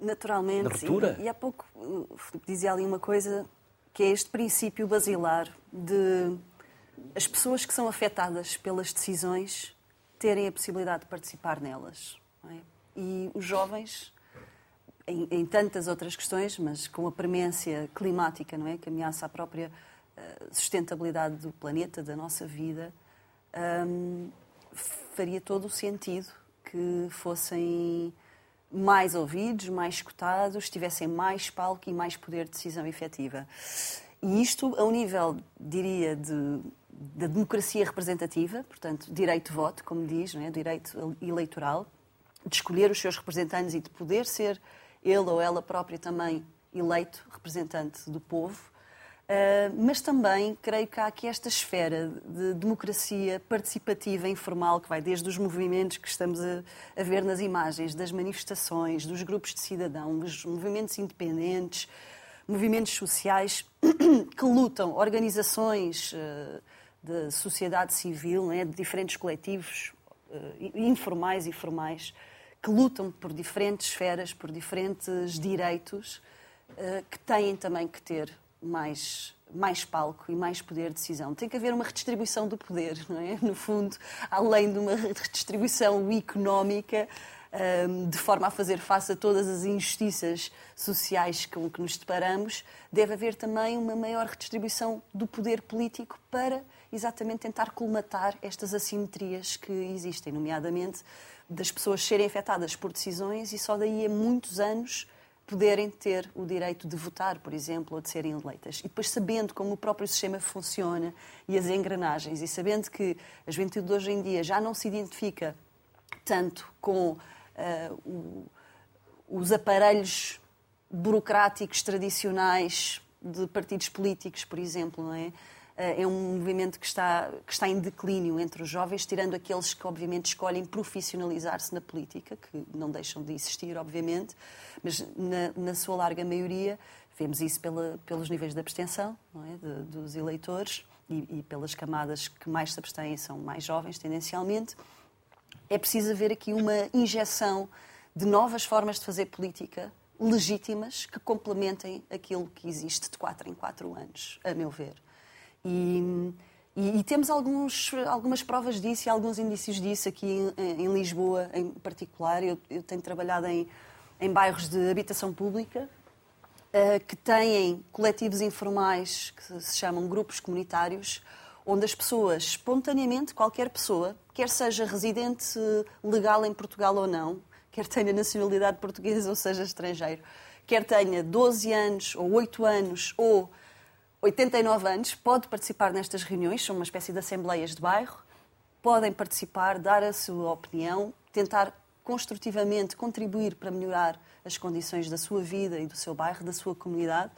Naturalmente. Na ruptura. E, e há pouco o Filipe dizia ali uma coisa que é este princípio basilar de as pessoas que são afetadas pelas decisões terem a possibilidade de participar nelas. É? E os jovens, em, em, tantas outras questões, mas com a premência climática, não é? que ameaça a própria uh, sustentabilidade do planeta, da nossa vida, um, faria todo o sentido que fossem mais ouvidos, mais escutados, tivessem mais palco e mais poder de decisão efetiva. E isto a um nível, diria, de, da democracia representativa, portanto, direito de voto, como diz, não é? direito eleitoral, de escolher os seus representantes e de poder ser ele ou ela própria também eleito representante do povo, Uh, mas também creio que há aqui esta esfera de democracia participativa informal que vai desde os movimentos que estamos a, a, ver nas imagens, das manifestações, dos grupos de cidadão, dos movimentos independentes, movimentos sociais [coughs] que lutam, organizações uh, de sociedade civil, né, de diferentes coletivos uh, informais e formais, que lutam por diferentes esferas, por diferentes direitos, que têm também que ter mais, mais palco e mais poder de decisão. Tem que haver uma redistribuição do poder, não é? No fundo, além de uma redistribuição económica, hum, de forma a fazer face a todas as injustiças sociais com que nos deparamos, deve haver também uma maior redistribuição do poder político para exatamente tentar colmatar estas assimetrias que existem, nomeadamente das pessoas serem afetadas por decisões e só daí a muitos anos poderem ter o direito de votar, por exemplo, ou de serem eleitas. E depois sabendo como o próprio sistema funciona e as engrenagens, e sabendo que a juventude de hoje em dia já não se identifica tanto com uh, o, os aparelhos burocráticos tradicionais de partidos políticos, por exemplo, não é? Eh, é um movimento que está, que está em declínio entre os jovens, tirando aqueles que, obviamente, escolhem profissionalizar-se na política, que não deixam de existir, obviamente, mas na, na sua larga maioria vemos isso pela, pelos níveis de abstenção é? de, dos eleitores e, e pelas camadas que mais se abstêm são mais jovens, tendencialmente. É preciso haver aqui uma injeção de novas formas de fazer política legítimas que complementem aquilo que existe de quatro em quatro anos, a meu ver. E, e, e, temos alguns, algumas provas disso e alguns indícios disso aqui em, em Lisboa, em particular. Eu, eu, tenho trabalhado em, em bairros de habitação pública uh, que têm coletivos informais que se chamam grupos comunitários, onde as pessoas, espontaneamente, qualquer pessoa, quer seja residente legal em Portugal ou não, quer tenha nacionalidade portuguesa ou seja estrangeiro, quer tenha 12 anos ou 8 anos ou 89 anos, pode participar nestas reuniões, são uma espécie de assembleias de bairro, podem participar, dar a sua opinião, tentar construtivamente contribuir para melhorar as condições da sua vida e do seu bairro, da sua comunidade,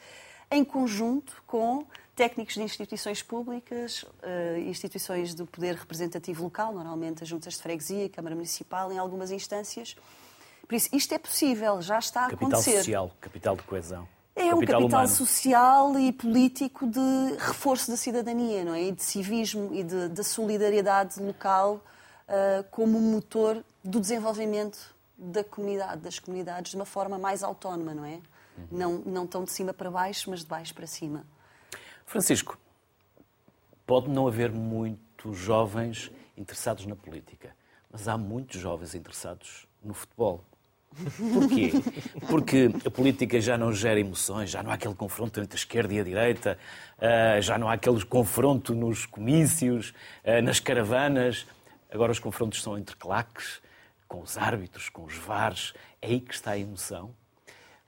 em conjunto com técnicos de instituições públicas, eh, instituições do poder representativo local, normalmente as juntas de freguesia, Câmara Municipal, em algumas instâncias. Por isso, isto é possível, já está a capital acontecer. Capital social, capital de coesão. É um capital humano. social e político de reforço da cidadania, não é? E de civismo e de, de solidariedade local uh, como motor do desenvolvimento da comunidade, das comunidades, de uma forma mais autónoma, não é? Uhum. Não, não tão de cima para baixo, mas de baixo para cima. Francisco, pode não haver muitos jovens interessados na política, mas há muitos jovens interessados no futebol. Porquê? Porque a política já não gera emoções, já não há aquele confronto entre a esquerda e a direita, ah, já não há aquele confronto nos comícios, ah, nas caravanas. Agora os confrontos são entre claques, com os árbitros, com os VARs. É aí que está a emoção.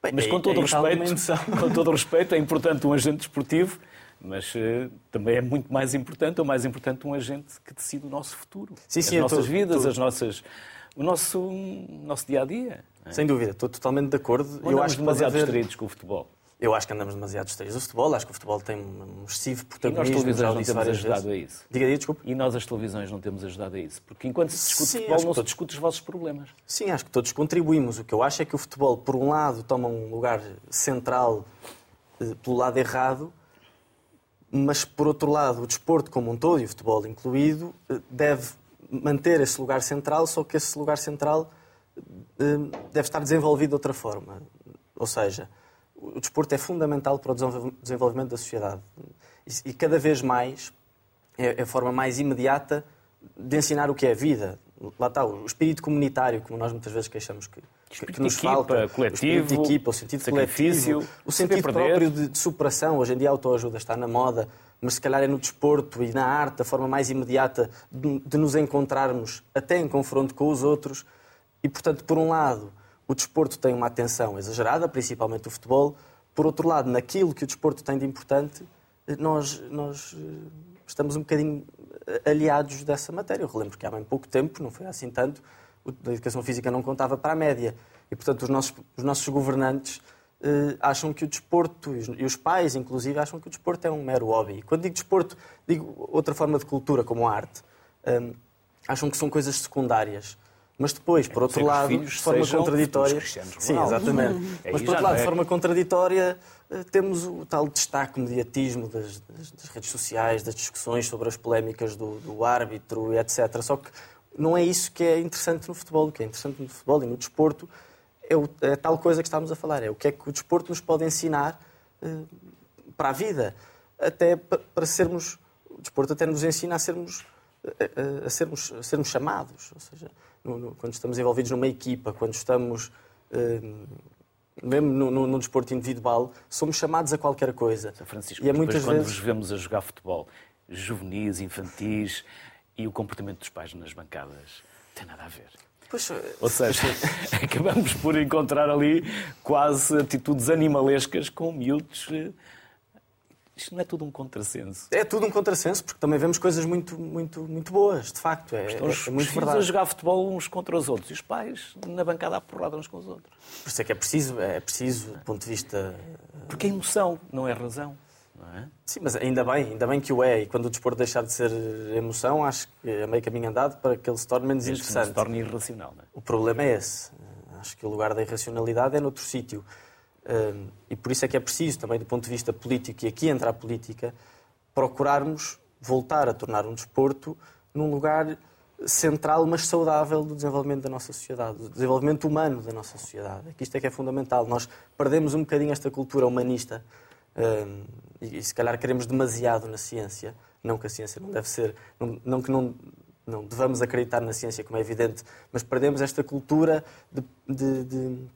Bem, mas com todo, é, respeito, [laughs] com todo o respeito, é importante um agente desportivo, mas uh, também é muito mais importante, ou mais importante, um agente que decide o nosso futuro. Sim, sim, as nossas vidas, as nossas, o nosso, nosso dia a dia. É? Sem dúvida, estou totalmente de acordo. Ou eu acho demasiado haver... distraídos com o futebol. Eu acho que andamos demasiado distraídos. O futebol, acho que o futebol tem um excessivo protagonismo. E nós televisões não temos ajudado vezes. a isso. Diga desculpe. E nós as televisões não temos ajudado a isso. Porque enquanto se discute Sim, futebol, não todos... se discute os vossos problemas. Sim, acho que todos contribuímos. O que eu acho é que o futebol, por um lado, toma um lugar central eh, pelo lado errado, mas por outro lado, o desporto como um todo, e o futebol incluído, eh, deve manter esse lugar central, só que esse lugar central Hum, deve estar desenvolvido de outra forma. Ou seja, o desporto é fundamental para o desenvolvimento da sociedade. E cada vez mais é a forma mais imediata de ensinar o que é a vida. Lá está, o espírito comunitário, como nós muitas vezes queixamos que, que nos equipa, falta. Coletivo, o de equipa, o sentido coletivo, o sentido próprio de, de, superação. Hoje em dia a autoajuda está na moda, mas se calhar é no desporto e na arte a forma mais imediata de, de nos encontrarmos até em confronto com os outros e, portanto, por um lado, o desporto tem uma atenção exagerada, principalmente o futebol. Por outro lado, naquilo que o desporto tem de importante, nós, nós eh, estamos um bocadinho eh, aliados dessa matéria. Eu relembro que há bem pouco tempo, não foi assim tanto, a educação física não contava para a média. E, portanto, os nossos, os nossos governantes eh, acham que o desporto, e os pais, inclusive, acham que o desporto é um mero hobby. Quando digo desporto, digo outra forma de cultura, como a arte. Um, acham que são coisas secundárias. Mas depois, por outro lado, de forma contraditória. Sim, exatamente. É Mas por outro lado, de é. forma contraditória, temos o tal destaque mediatismo das, das, das, redes sociais, das discussões sobre as polémicas do, do árbitro, etc. Só que não é isso que é interessante no futebol. O que é interessante no futebol e no desporto é, o, é tal coisa que estamos a falar. É o que é que o desporto nos pode ensinar uh, para a vida. Até para sermos. O desporto até nos ensina a sermos, a, a sermos, a sermos chamados. Ou seja, no, no, quando estamos envolvidos numa equipa, quando estamos uh, mesmo no, no, no, desporto individual, somos chamados a qualquer coisa. São Francisco, e é muitas quando vezes... vos vemos a jogar futebol, juvenis, infantis, e o comportamento dos pais nas bancadas, tem nada a ver. Pois, Ou seja, [laughs] acabamos por encontrar ali quase atitudes animalescas com miúdos eh, isto não é tudo um contrassenso. É tudo um contrassenso, porque também vemos coisas muito, muito, muito boas, de facto. É, Estão os, é muito os verdade. a jogar futebol uns contra os outros e os pais na bancada a porrada uns com os outros. Por isso é que é preciso, é preciso, do ponto de vista. Porque a emoção não é razão. É? Sim, mas ainda bem, ainda bem que o é. E quando o desporto deixar de ser emoção, acho que é meio caminho andado para que ele se torne menos Desde interessante. se torne irracional. Não é? O problema é esse. Acho que o lugar da irracionalidade é noutro sítio e por isso é que é preciso, também do ponto de vista político, e aqui entra a política, procurarmos voltar a tornar um desporto num lugar central, mas saudável do desenvolvimento da nossa sociedade, do desenvolvimento humano da nossa sociedade. Isto é que é fundamental. Nós perdemos um bocadinho esta cultura humanista e, se calhar queremos demasiado na ciência. Não que a ciência não deve ser, não, não que não, não devamos acreditar na ciência, como é evidente, mas perdemos esta cultura de, de, de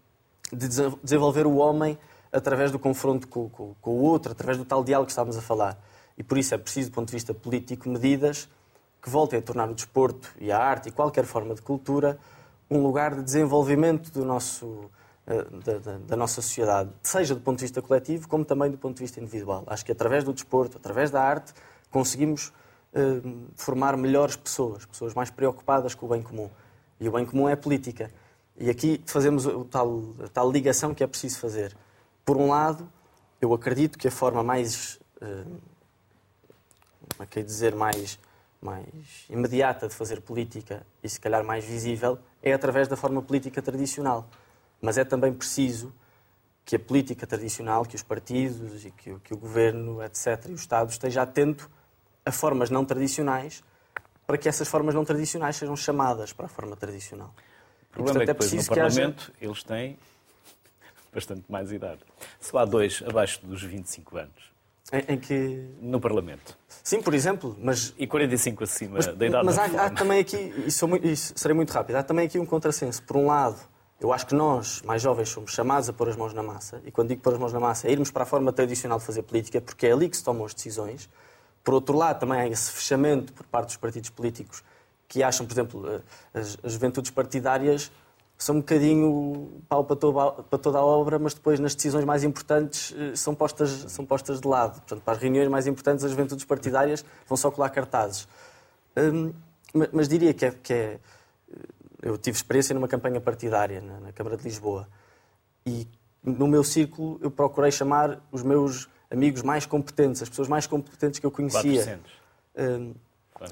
de desenvolver o homem através do confronto com, com, com, o outro, através do tal diálogo que estávamos a falar. E por isso é preciso, do ponto de vista político, medidas que voltem a tornar o desporto e a arte e qualquer forma de cultura um lugar de desenvolvimento do nosso, da, da, da, nossa sociedade, seja do ponto de vista coletivo, como também do ponto de vista individual. Acho que através do desporto, através da arte, conseguimos eh, formar melhores pessoas, pessoas mais preocupadas com o bem comum. E o bem comum é a política. E aqui fazemos o tal, a tal ligação que é preciso fazer. Por um lado, eu acredito que a forma mais, eh, como é que dizer, mais, mais imediata de fazer política e se calhar mais visível é através da forma política tradicional. Mas é também preciso que a política tradicional, que os partidos e que, que o governo, etc., e o Estado esteja atento a formas não tradicionais para que essas formas não tradicionais sejam chamadas para a forma tradicional. O problema e, portanto, é que depois no Parlamento haja... eles têm [laughs] bastante mais idade. Só há dois abaixo dos 25 anos. Em, em, que... No Parlamento. Sim, por exemplo, mas... E 45 acima mas, da idade Mas há, há, também aqui, e, sou muito, e serei muito rápido, há também aqui um contrassenso. Por um lado, eu acho que nós, mais jovens, somos chamados a pôr as mãos na massa, e quando digo pôr as mãos na massa, é irmos para a forma tradicional de fazer política, porque é ali que se tomam as decisões. Por outro lado, também há esse fechamento por parte dos partidos políticos que acham, por exemplo, eh, as, as juventudes partidárias são um bocadinho pau para toda, para toda a obra, mas depois nas decisões mais importantes eh, são postas, são postas de lado. Portanto, para as reuniões mais importantes, as juventudes partidárias vão só colar cartazes. Hum, mas diria que é, que é, Eu tive experiência numa campanha partidária na, na Câmara de Lisboa e no meu círculo eu procurei chamar os meus amigos mais competentes, as pessoas mais competentes que eu conhecia. 400. Hum,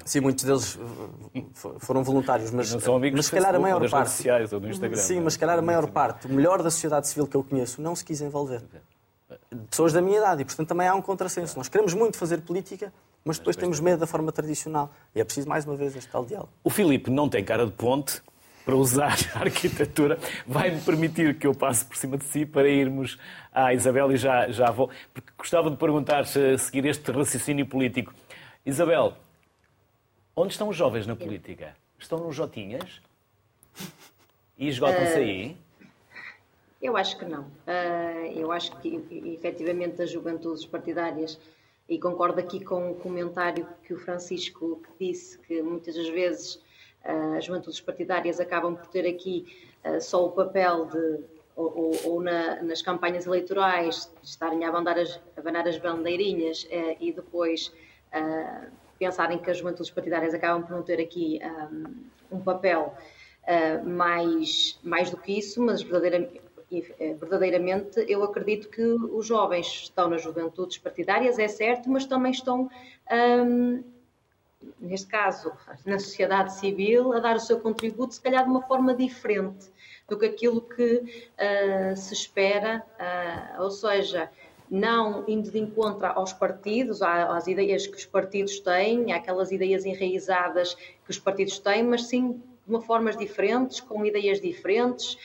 Sim, muitos deles uh, foram voluntários, mas, não são amigos mas se calhar a maior parte. sociais ou do Instagram. Sim, mas se calhar a maior parte, o melhor da sociedade civil que eu conheço, não se quis envolver. Pessoas da minha idade, e portanto também há um contrassenso. Nós queremos muito fazer política, mas depois temos medo da forma tradicional. E é preciso, mais uma vez, este tal diálogo. O Filipe não tem cara de ponte para usar a arquitetura. Vai-me permitir que eu passe por cima de si para irmos à Isabel e já, já vou. Porque gostava de perguntar, se seguir este raciocínio político. Isabel, Onde estão os jovens na política? Estão nos Jotinhas? E esgotam-se aí? Eu acho que não. Uh, eu acho que, efetivamente, as juventudes partidárias, e concordo aqui com o comentário que o Francisco disse, que muitas das vezes as juventudes partidárias acabam por ter aqui só o papel de, ou, ou, na, nas campanhas eleitorais, estarem a abanar as, bandeirinhas e depois pensarem que as juventudes partidárias acabam por não ter aqui um, um papel mais, mais do que isso, mas verdadeiramente, eh, verdadeiramente eu acredito que os jovens estão nas juventudes partidárias, é certo, mas também estão, um, neste caso, na sociedade civil, a dar o seu contributo, se calhar de uma forma diferente do que aquilo que uh, se espera, uh, ou seja, não indo de encontro aos partidos, às ideias que os partidos têm, àquelas ideias enraizadas que os partidos têm, mas sim de uma formas diferentes, com ideias diferentes,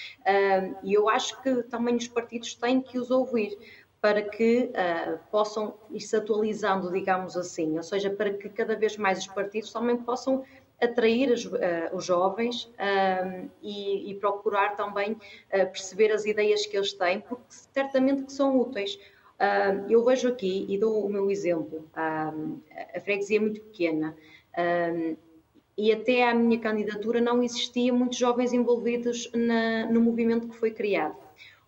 e eu acho que também os partidos têm que os ouvir para que uh, possam ir se atualizando, digamos assim, ou seja, para que cada vez mais os partidos também possam atrair as, uh, os jovens uh, e, e, procurar também perceber as ideias que eles têm, porque certamente que são úteis eu vejo aqui, e dou o meu exemplo, a freguesia é muito pequena, e até à minha candidatura não existia muitos jovens envolvidos na, no movimento que foi criado.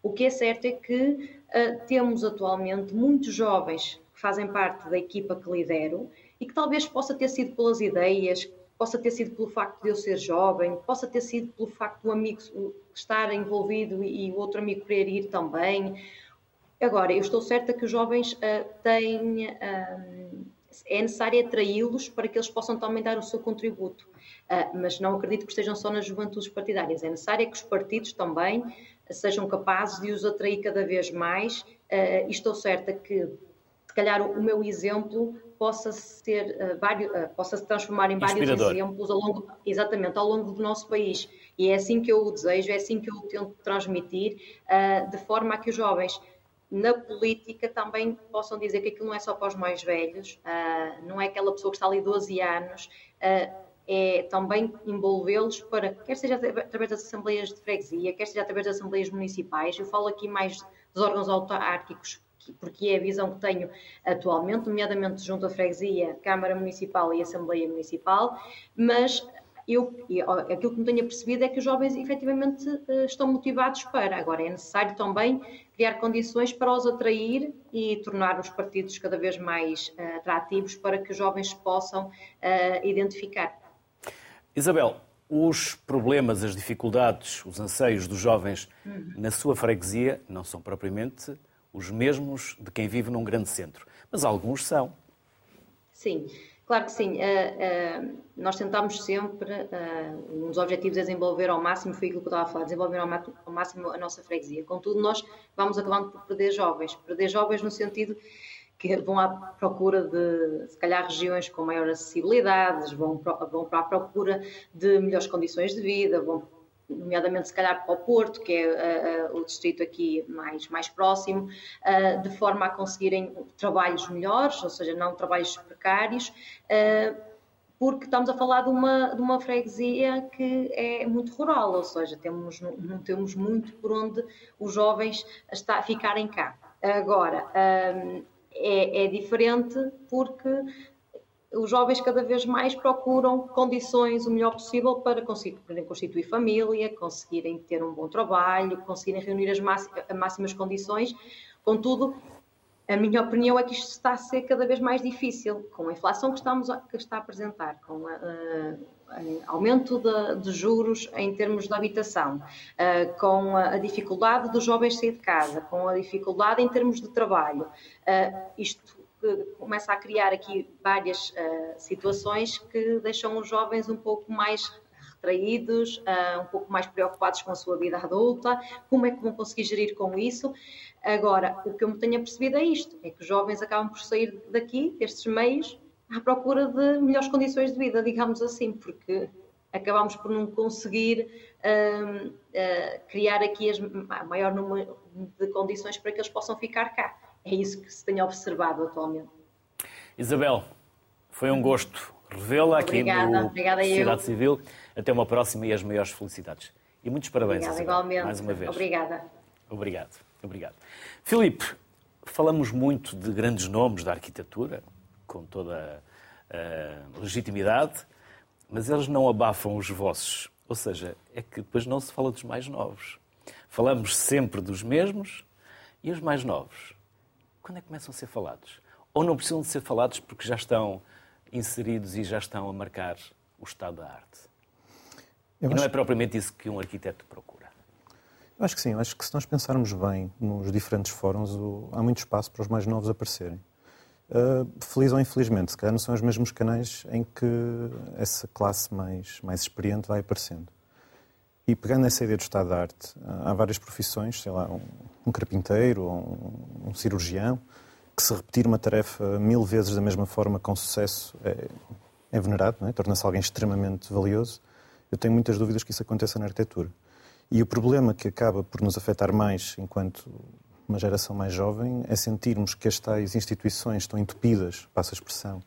O que é certo é que temos atualmente muitos jovens que fazem parte da equipa que lidero e que talvez possa ter sido pelas ideias, possa ter sido pelo facto de eu ser jovem, possa ter sido pelo facto do amigo estar envolvido e o outro amigo querer ir também, Agora, eu estou certa que os jovens uh, têm. Uh, é necessário atraí-los para que eles possam também dar o seu contributo. Uh, mas não acredito que estejam só nas juventudes partidárias. É necessário que os partidos também sejam capazes de os atrair cada vez mais. Uh, e estou certa que, se calhar, o, o meu exemplo possa ser uh, vários, uh, possa se transformar em vários exemplos ao longo, exatamente, ao longo do nosso país. E é assim que eu o desejo, é assim que eu tento transmitir, de forma a que os jovens na política também possam dizer que aquilo não é só para os mais velhos, não é aquela pessoa que está ali 12 anos, é também envolvê-los para, quer seja através das assembleias de freguesia, quer seja através das assembleias municipais, eu falo aqui mais dos órgãos autárquicos, porque é a visão que tenho atualmente, nomeadamente junto à freguesia, Câmara Municipal e Assembleia Municipal, mas eu, aquilo que me tenho percebido é que os jovens efetivamente eh, estão motivados para. Agora, é necessário também criar condições para os atrair e tornar os partidos cada vez mais uh, atrativos para que os jovens possam uh, identificar. Isabel, os problemas, as dificuldades, os anseios dos jovens na sua freguesia não são propriamente os mesmos de quem vive num grande centro, mas alguns são. Sim. Claro que sim. Uh, uh, nós tentamos sempre, uh, um dos objetivos é desenvolver ao máximo, foi aquilo que eu estava a falar, desenvolver ao, ao máximo a nossa freguesia. Contudo, nós vamos acabando por perder jovens. Perder jovens no sentido que vão à procura de, se calhar, regiões com maior acessibilidade, vão, vão para a procura de melhores condições de vida, vão nomeadamente se calhar para o Porto, que é uh, o distrito aqui mais, mais próximo, uh, de forma a conseguirem trabalhos melhores, ou seja, não trabalhos precários, porque estamos a falar de uma, de uma freguesia que é muito rural, ou seja, temos, não, temos muito por onde os jovens está, ficarem cá. Agora, é, é diferente porque os jovens cada vez mais procuram condições o melhor possível para conseguirem constituir família, conseguirem ter um bom trabalho, conseguirem reunir as máximas condições. Contudo, a minha opinião é que isto está a ser cada vez mais difícil, com a inflação que, estamos a, que está a apresentar, com o aumento de, de, juros em termos de habitação, uh, com a, a, dificuldade dos jovens sair de casa, com a dificuldade em termos de trabalho. Isto começa a criar aqui várias uh, situações que deixam os jovens um pouco mais retraídos, uh, um pouco mais preocupados com a sua vida adulta, como é que vão conseguir gerir com isso. Agora, o que eu me tenho percebido é isto, é que os jovens acabam por sair daqui, destes meios, à procura de melhores condições de vida, digamos assim, porque acabamos por não conseguir uh, uh, criar aqui as, a maior número de condições para que eles possam ficar cá é isso que se tem observado atualmente. Isabel, foi um gosto revê-la aqui no obrigada Sociedade eu. Civil. Até uma próxima e as maiores felicidades. E muitos parabéns, obrigada, Isabel, igualmente. mais uma vez. Obrigada. Obrigado, obrigado. Filipe, falamos muito de grandes nomes da arquitetura, com toda a legitimidade, mas eles não abafam os vossos. Ou seja, é que depois não se fala dos mais novos. Falamos sempre dos mesmos e os mais novos quando é que começam a ser falados? Ou não precisam de ser falados porque já estão inseridos e já estão a marcar o estado da arte? Eu e não é propriamente isso que um arquiteto procura. Eu acho que sim. Eu acho que se nós pensarmos bem nos diferentes fóruns, há muito espaço para os mais novos aparecerem. Uh, feliz ou infelizmente, se calhar não são os mesmos canais em que essa classe mais, mais experiente vai aparecendo. E pegando nessa ideia do estado da arte, há várias profissões, sei lá, um, um carpinteiro ou um, um, cirurgião, que se repetir uma tarefa mil vezes da mesma forma com sucesso é, é venerado, é? torna-se alguém extremamente valioso. Eu tenho muitas dúvidas que isso aconteça na arquitetura. E o problema que acaba por nos afetar mais enquanto uma geração mais jovem é sentirmos que as tais instituições estão entupidas, passa a expressão,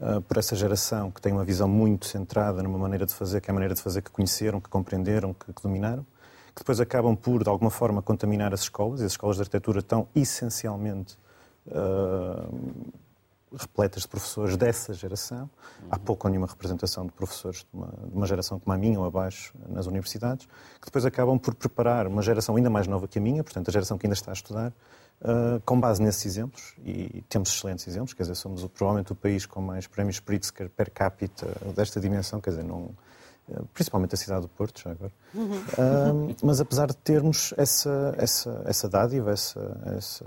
uh, por essa geração que tem uma visão muito centrada numa maneira de fazer, que é a maneira de fazer que conheceram, que compreenderam, que, que dominaram, que depois acabam por, de alguma forma, contaminar as escolas, e as escolas de arquitetura estão essencialmente uh, repletas de professores dessa geração. Há pouco ou nenhuma representação de professores de uma, de uma, geração como a minha ou abaixo nas universidades, que depois acabam por preparar uma geração ainda mais nova que a minha, portanto, a geração que ainda está a estudar, Uh, com base nesses exemplos, e temos excelentes exemplos, quer dizer, somos provavelmente o país com mais prémios Pritzker per capita desta dimensão, quer dizer, não, uh, principalmente a cidade do Porto, já agora. Uhum. Uh, mas apesar de termos essa, essa, essa dádiva, essa, essa,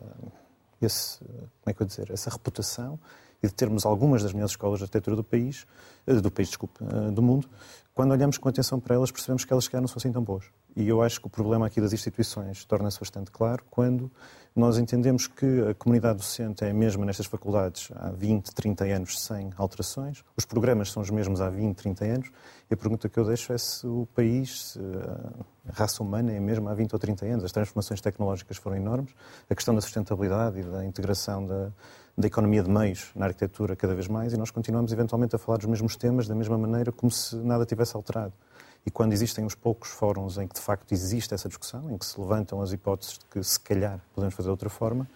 esse, como é que eu dizer, essa reputação, e de termos algumas das melhores escolas de arquitetura do país, do país, desculpe, do mundo, quando olhamos com atenção para elas, percebemos que elas sequer não são assim tão boas. E eu acho que o problema aqui das instituições torna-se bastante claro quando nós entendemos que a comunidade docente é a mesma nestas faculdades há 20, 30 anos sem alterações, os programas são os mesmos há 20, 30 anos, e a pergunta que eu deixo é se o país, se a raça humana é a mesma há 20 ou 30 anos. As transformações tecnológicas foram enormes, a questão da sustentabilidade e da integração da, da economia de meios na arquitetura cada vez mais, e nós continuamos eventualmente a falar dos mesmos temas da mesma maneira, como se nada tivesse alterado. E quando existem uns poucos fóruns em que de facto existe essa discussão, em que se levantam as hipóteses de que se calhar podemos fazer de outra forma,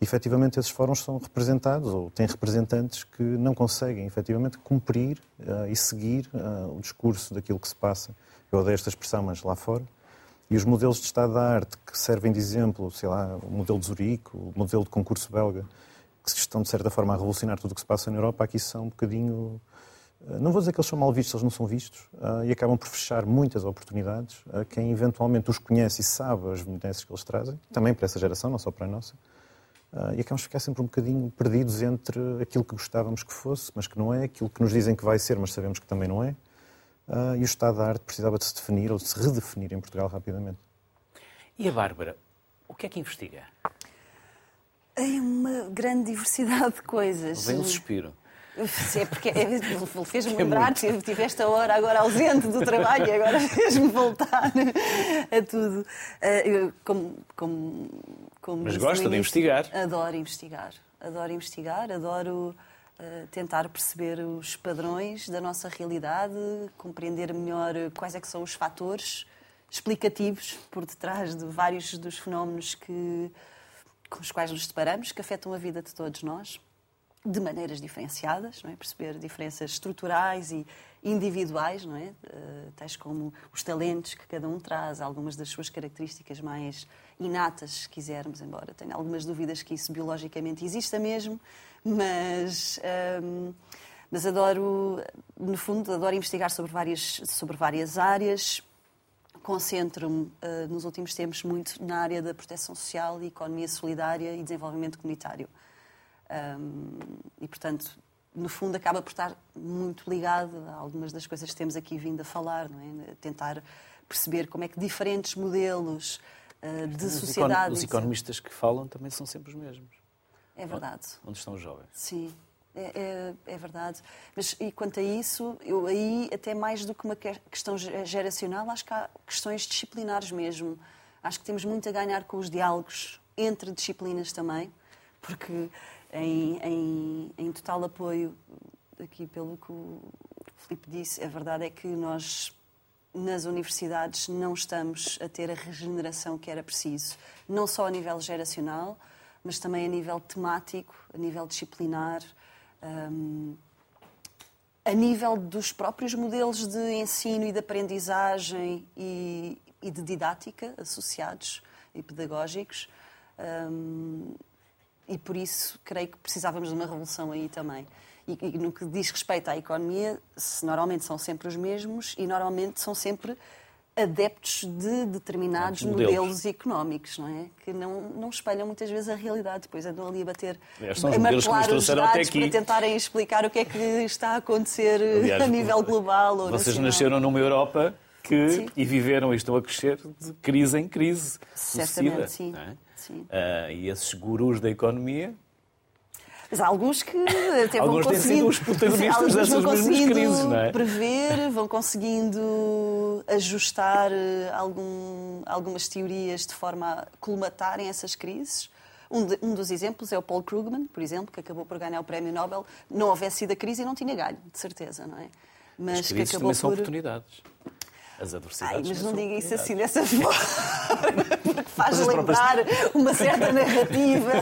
efetivamente esses fóruns são representados ou têm representantes que não conseguem efetivamente cumprir uh, e seguir uh, o discurso daquilo que se passa. Eu odeio esta expressão, mas lá fora. E os modelos de Estado da arte que servem de exemplo, sei lá, o modelo de Zurique, o modelo de concurso belga, que estão de certa forma a revolucionar tudo o que se passa na Europa, aqui são um bocadinho não vou dizer que eles são mal vistos, eles não são vistos uh, e acabam por fechar muitas oportunidades a quem eventualmente os conhece e sabe as benesses que eles trazem, também para essa geração, não só para a nossa. Uh, e acabamos por ficar sempre um bocadinho perdidos entre aquilo que gostávamos que fosse, mas que não é, aquilo que nos dizem que vai ser, mas sabemos que também não é. Uh, e o estado da arte precisava de se definir ou de se redefinir em Portugal rapidamente. E a Bárbara, o que é que investiga? É uma grande diversidade de coisas. Vem um suspiro. É porque [laughs] é, fez-me lembrar, que tive esta hora agora ausente do trabalho e agora [laughs] fez-me voltar a tudo. Eu, como, como, como Mas gosta de investigar? Adoro investigar. Adoro investigar, adoro uh, tentar perceber os padrões da nossa realidade, compreender melhor quais é que são os fatores explicativos por detrás de vários dos fenómenos que, com os quais nos deparamos, que afetam a vida de todos nós de maneiras diferenciadas, não é? perceber diferenças estruturais e individuais, não é? Uh, tais como os talentos que cada um traz, algumas das suas características mais inatas, se quisermos, embora tenha algumas dúvidas que isso biologicamente exista mesmo, mas, um, ehm, mas adoro, no fundo, adoro investigar sobre várias, sobre várias áreas. Concentro-me uh, nos últimos tempos muito na área da proteção social, economia solidária e desenvolvimento comunitário. Um, e, portanto, no fundo, acaba por estar muito ligado a algumas das coisas que temos aqui vindo a falar, não é? Tentar perceber como é que diferentes modelos uh, de os sociedade. Os economistas que falam também são sempre os mesmos. É verdade. Onde estão os jovens? Sim. É, é, é, verdade. Mas e quanto a isso, eu aí, até mais do que uma questão geracional, acho que há questões disciplinares mesmo. Acho que temos muito a ganhar com os diálogos entre disciplinas também, porque em, em, em total apoio aqui pelo que o Filipe disse, a verdade é que nós nas universidades não estamos a ter a regeneração que era preciso, não só a nível geracional, mas também a nível temático, a nível disciplinar, um, a nível dos próprios modelos de ensino e de aprendizagem e, e de didática associados e pedagógicos. Um, e por isso creio que precisávamos de uma revolução aí também. E, e, no que diz respeito à economia, normalmente são sempre os mesmos e normalmente são sempre adeptos de determinados modelos. modelos. económicos, não é? Que não, não espelham muitas vezes a realidade. Depois andam ali a bater, a mapelar os dados para tentarem explicar o que é que está a acontecer Aliás, a nível global. Ou vocês nacional. nasceram numa Europa que, sim. e viveram e estão a crescer de crise em crise. Certamente, sim. É? Sim. Uh, e esses gurus da economia mas há alguns que até alguns vão conseguindo, os protagonistas dessas vão conseguindo crises, não é? prever, vão conseguindo ajustar eh, algum, algumas teorias de forma a colmatarem essas crises. Um, de, um, dos exemplos é o Paul Krugman, por exemplo, que acabou por ganhar o Prémio Nobel. Não houvesse sido a crise e não tinha ganho, de certeza, não é? Mas As que acabou também são por... oportunidades as adversidades. Ai, mas não diga isso assim dessa forma, [laughs] porque faz lembrar uma certa [laughs] narrativa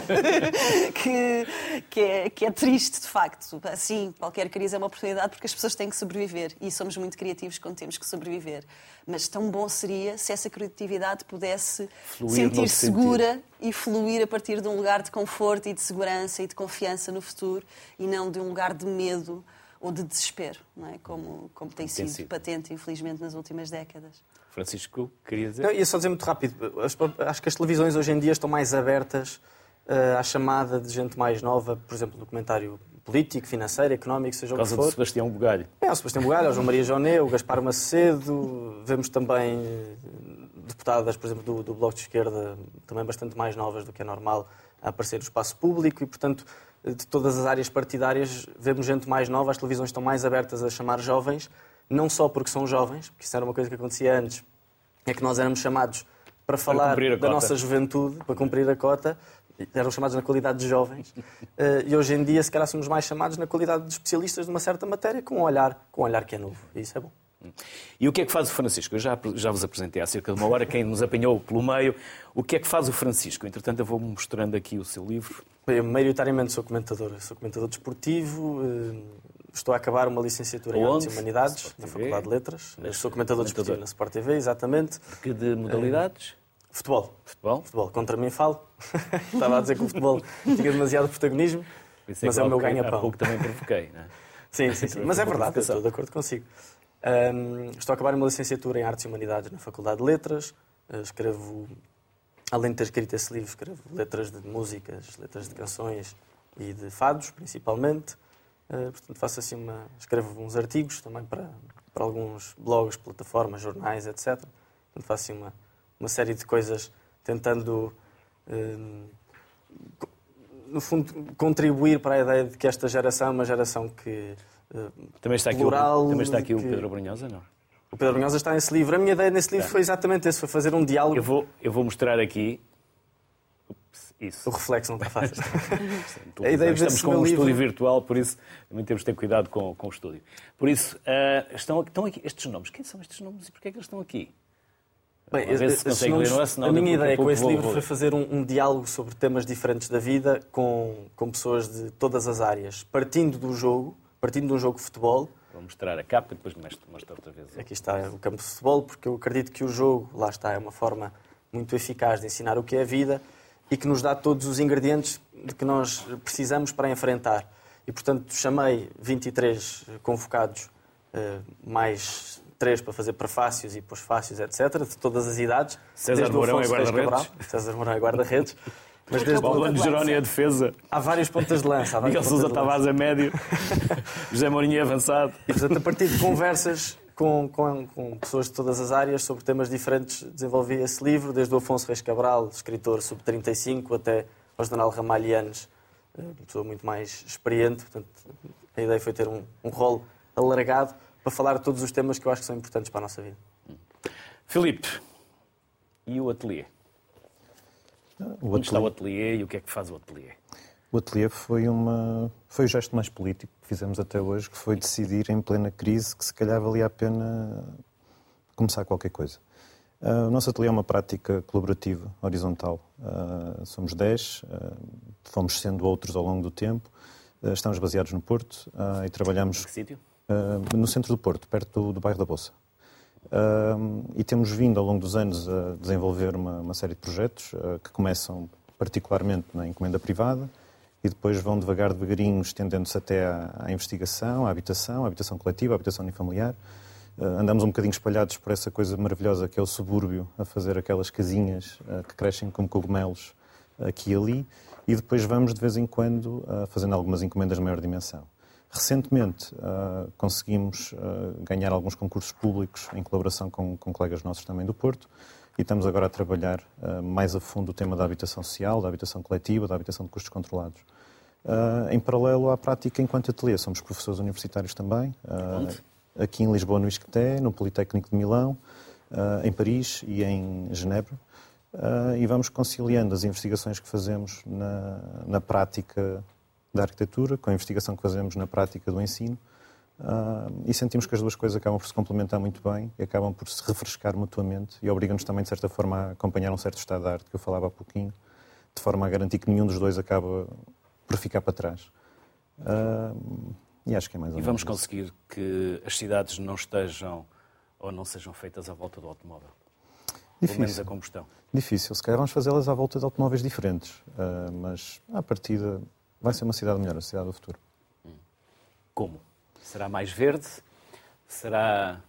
[laughs] que, que, é, que é triste, de facto. Sim, qualquer crise é uma oportunidade porque as pessoas têm que sobreviver e somos muito criativos quando temos que sobreviver. Mas tão bom seria se essa criatividade pudesse sentir segura sentido. e fluir a partir de um lugar de conforto e de segurança e de confiança no futuro e não de um lugar de medo ou de desespero, não é? como, como tem, tem sido, sido, patente, infelizmente, nas últimas décadas. Francisco, queria dizer? Não, ia só dizer muito rápido. Acho que as televisões hoje em dia estão mais abertas uh, à chamada de gente mais nova, por exemplo, documentário político, financeiro, económico, seja o que for. Por causa Sebastião Bugalho. É, o Sebastião Bugalho, o João Maria Joné, o Gaspar Macedo. Vemos também eh, deputadas, por exemplo, do, do Bloco de Esquerda, também bastante mais novas do que é normal, a aparecer no espaço público e, portanto, de todas as áreas partidárias, vemos gente mais nova, as televisões estão mais abertas a chamar jovens, não só porque são jovens, porque isso era uma coisa que acontecia antes, é que nós éramos chamados para falar para da nossa juventude, para cumprir a cota, eram chamados na qualidade de jovens, [laughs] eh, e hoje em dia, se calhar, somos mais chamados na qualidade de especialistas de uma certa matéria, com um olhar, com um olhar que é novo, e isso é bom. E o que é que faz o Francisco? Eu já, já vos apresentei há cerca de uma hora quem nos apanhou pelo meio. O que é que faz o Francisco? Entretanto, eu vou mostrando aqui o seu livro. Eu, maioritariamente sou comentador. Sou comentador desportivo. Eh, estou a acabar uma licenciatura em Artes e Humanidades, na Faculdade de Letras. Eu sou comentador, desportivo na Sport TV, exatamente. Que de modalidades? Futebol. Futebol? Futebol. Contra mim falo. [laughs] Estava a dizer que o futebol [laughs] tinha demasiado protagonismo, é mas é o meu ganha-pão. Há pouco também provoquei, não é? Sim, sim, sim. Mas é verdade, estou de acordo consigo. Um, estou a acabar uma licenciatura em Artes e Humanidades na Faculdade de Letras. Uh, escrevo, além de ter escrito esse livro, escrevo letras de músicas, letras de canções e de fados, principalmente. Uh, portanto, faço assim uma. Escrevo uns artigos também para, para alguns blogs, plataformas, jornais, etc. Portanto, faço assim uma, uma série de coisas tentando. Um, no fundo, contribuir para a ideia de que esta geração é uma geração que. Também está aqui, o, também está aqui que... o Pedro Brunhosa, não? O Pedro Brunhosa está nesse livro. A minha ideia nesse livro é. foi exatamente esse, foi fazer um diálogo. Eu vou, eu vou mostrar aqui isso. O reflexo não está fácil. [laughs] a ideia Estamos com um livro... estúdio virtual, por isso também temos de ter cuidado com, com o estúdio. Por isso, uh, estão, estão aqui estes nomes. Quem são estes nomes e porquê é que eles estão aqui? Bem, a, se ler, senão a minha ideia com esse livro foi fazer um, um, diálogo sobre temas diferentes da vida com, com pessoas de todas as áreas, partindo do jogo, partindo de um jogo de futebol. Vou mostrar a capa e depois mostro, outra vez. Aqui está o campo de futebol, porque eu acredito que o jogo, lá está, é uma forma muito eficaz de ensinar o que é a vida e que nos dá todos os ingredientes de que nós precisamos para enfrentar. E, portanto, chamei 23 convocados, eh, mais três para fazer prefácios e pós-fácios, etc., de todas as idades. César Mourão é guarda-redes. César Mourão é guarda-redes. [laughs] Mas desde o Jerónimo é defesa. Há várias pontas de lança. Miguel Sousa Tavares é médio. [laughs] José Mourinho é avançado. E, portanto, a partir de conversas com, com, com, pessoas de todas as áreas sobre temas diferentes. Desenvolvi esse livro, desde o Afonso Reis Cabral, escritor sub-35, até ao general Ramalhianes, eh, pessoa muito mais experiente. Portanto, a ideia foi ter um, um rol alargado para falar de todos os temas que eu acho que são importantes para a nossa vida. Filipe, e o ateliê? O Onde ateliê... está o ateliê e o que é que faz o ateliê? O ateliê foi, uma, foi o gesto mais político que fizemos até hoje, que foi decidir em plena crise que se calhar valia a pena começar qualquer coisa. Uh, o nosso ateliê é uma prática colaborativa, horizontal. Uh, somos 10, uh, fomos sendo outros ao longo do tempo. estamos baseados no Porto e trabalhamos... Que sítio? no centro do Porto, perto do, do bairro da Bolsa. E temos vindo ao longo dos anos a desenvolver uma, uma série de projetos que começam particularmente na encomenda privada, e depois vão devagar, devagarinho, estendendo-se até à, à, investigação, à habitação, à habitação coletiva, à habitação unifamiliar. Uh, andamos um bocadinho espalhados por essa coisa maravilhosa que é o subúrbio, a fazer aquelas casinhas uh, que crescem como cogumelos aqui e ali, e depois vamos, de vez em quando, uh, fazendo algumas encomendas de maior dimensão. Recentemente conseguimos ganhar alguns concursos públicos em colaboração com, com colegas nossos também do Porto, e estamos agora a trabalhar uh, mais a fundo o tema da habitação social, da habitação coletiva, da habitação de custos controlados. Uh, em paralelo à prática enquanto ateliê, somos professores universitários também, uh, aqui em Lisboa, no Isqueté, no Politécnico de Milão, em Paris e em Genebra. e vamos conciliando as investigações que fazemos na, na prática da arquitetura com a investigação que fazemos na prática do ensino, Uh, e sentimos que as duas coisas acabam por se complementar muito bem e acabam por se refrescar mutuamente e obrigam-nos também, de certa forma, a acompanhar um certo estado de arte que eu falava há pouquinho, de forma a garantir que nenhum dos dois acaba por ficar para trás. Uh, e acho que é mais ou E vamos conseguir que as cidades não estejam ou não sejam feitas à volta do automóvel? Difícil. Pelo menos a combustão. Difícil. Se calhar vamos fazê-las à volta de automóveis diferentes, uh, mas à partida vai ser uma cidade melhor, a cidade do futuro. Como? Será mais verde? Será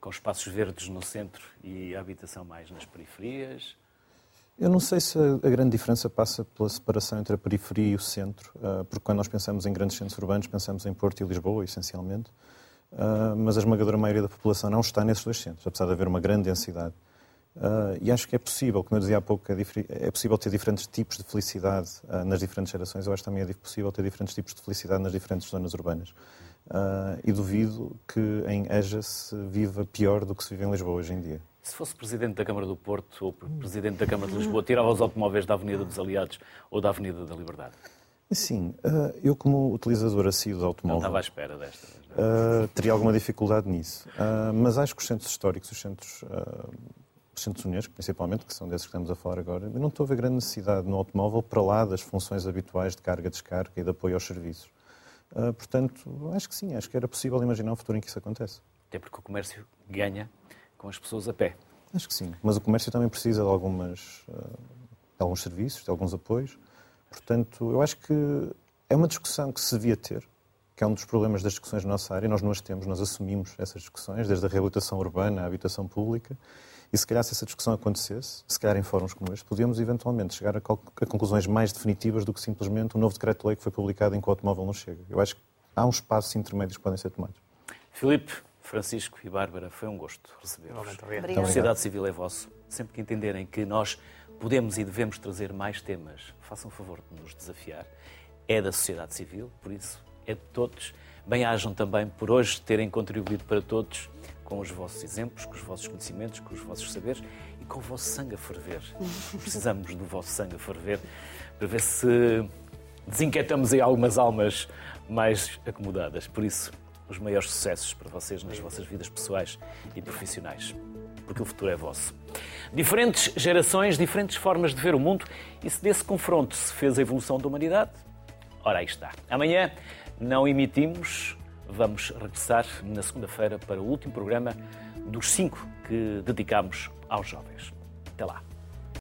com espaços verdes no centro e a habitação mais nas periferias? Eu não sei se a grande diferença passa pela separação entre a periferia e o centro, ah, porque quando nós pensamos em grandes centros urbanos, pensamos em Porto e Lisboa, essencialmente, ah, mas a esmagadora maioria da população não está nesses dois centros, apesar de haver uma grande densidade. Uh, e acho que é possível, como eu dizia há pouco, é, é possível ter diferentes tipos de felicidade uh, nas diferentes gerações. Eu acho também é possível ter diferentes tipos de felicidade nas diferentes zonas urbanas. Uh, e duvido que em Eja se viva pior do que se vive em Lisboa hoje em dia. Se fosse Presidente da Câmara do Porto ou Presidente da Câmara de Lisboa, tirava os automóveis da Avenida dos Aliados ou da Avenida da Liberdade? Sim, eu como utilizador assíduo do automóvel... Não estava à espera desta. teria alguma dificuldade nisso. mas acho que os centros históricos, os centros os centros Unesco, principalmente, que são desses que estamos a falar agora, eu não estou a ver grande necessidade no automóvel para lá das funções habituais de carga, descarga e de apoio aos serviços. Uh, portanto, acho que sim, acho que era possível imaginar um futuro em que isso acontece. Até porque o comércio ganha com as pessoas a pé. Acho que sim, mas o comércio também precisa de, algumas, uh, de alguns serviços, de alguns apoios. Portanto, eu acho que é uma discussão que se devia ter, que é um dos problemas das discussões na nossa área. Nós não as temos, nós assumimos essas discussões, desde a reabilitação urbana à habitação pública. E se calhar se essa discussão acontecesse, se calhar em fóruns como este, podíamos eventualmente chegar a, a conclusões mais definitivas do que simplesmente o novo decreto-lei que foi publicado em que o automóvel não chega. Eu acho que há uns passos intermédios que podem ser tomados. Filipe, Francisco e Bárbara, foi um gosto receber-vos. A sociedade civil é vosso. Sempre que entenderem que nós podemos e devemos trazer mais temas. Façam o favor de nos desafiar. É da sociedade civil, por isso é de todos. Bem-ajam também por hoje terem contribuído para todos com os vossos exemplos, com os vossos conhecimentos, com os vossos saberes e com o vosso sangue a ferver. [laughs] Precisamos do vosso sangue a ferver para ver se desinquietamos aí algumas almas mais acomodadas. Por isso, os maiores sucessos para vocês nas vossas vidas pessoais e profissionais, porque o futuro é vosso. Diferentes gerações, diferentes formas de ver o mundo, e se desse confronto se fez a evolução da humanidade, ora aí está. Amanhã não emitimos, vamos regressar na segunda-feira para o último programa dos cinco que dedicamos aos jovens. Até lá.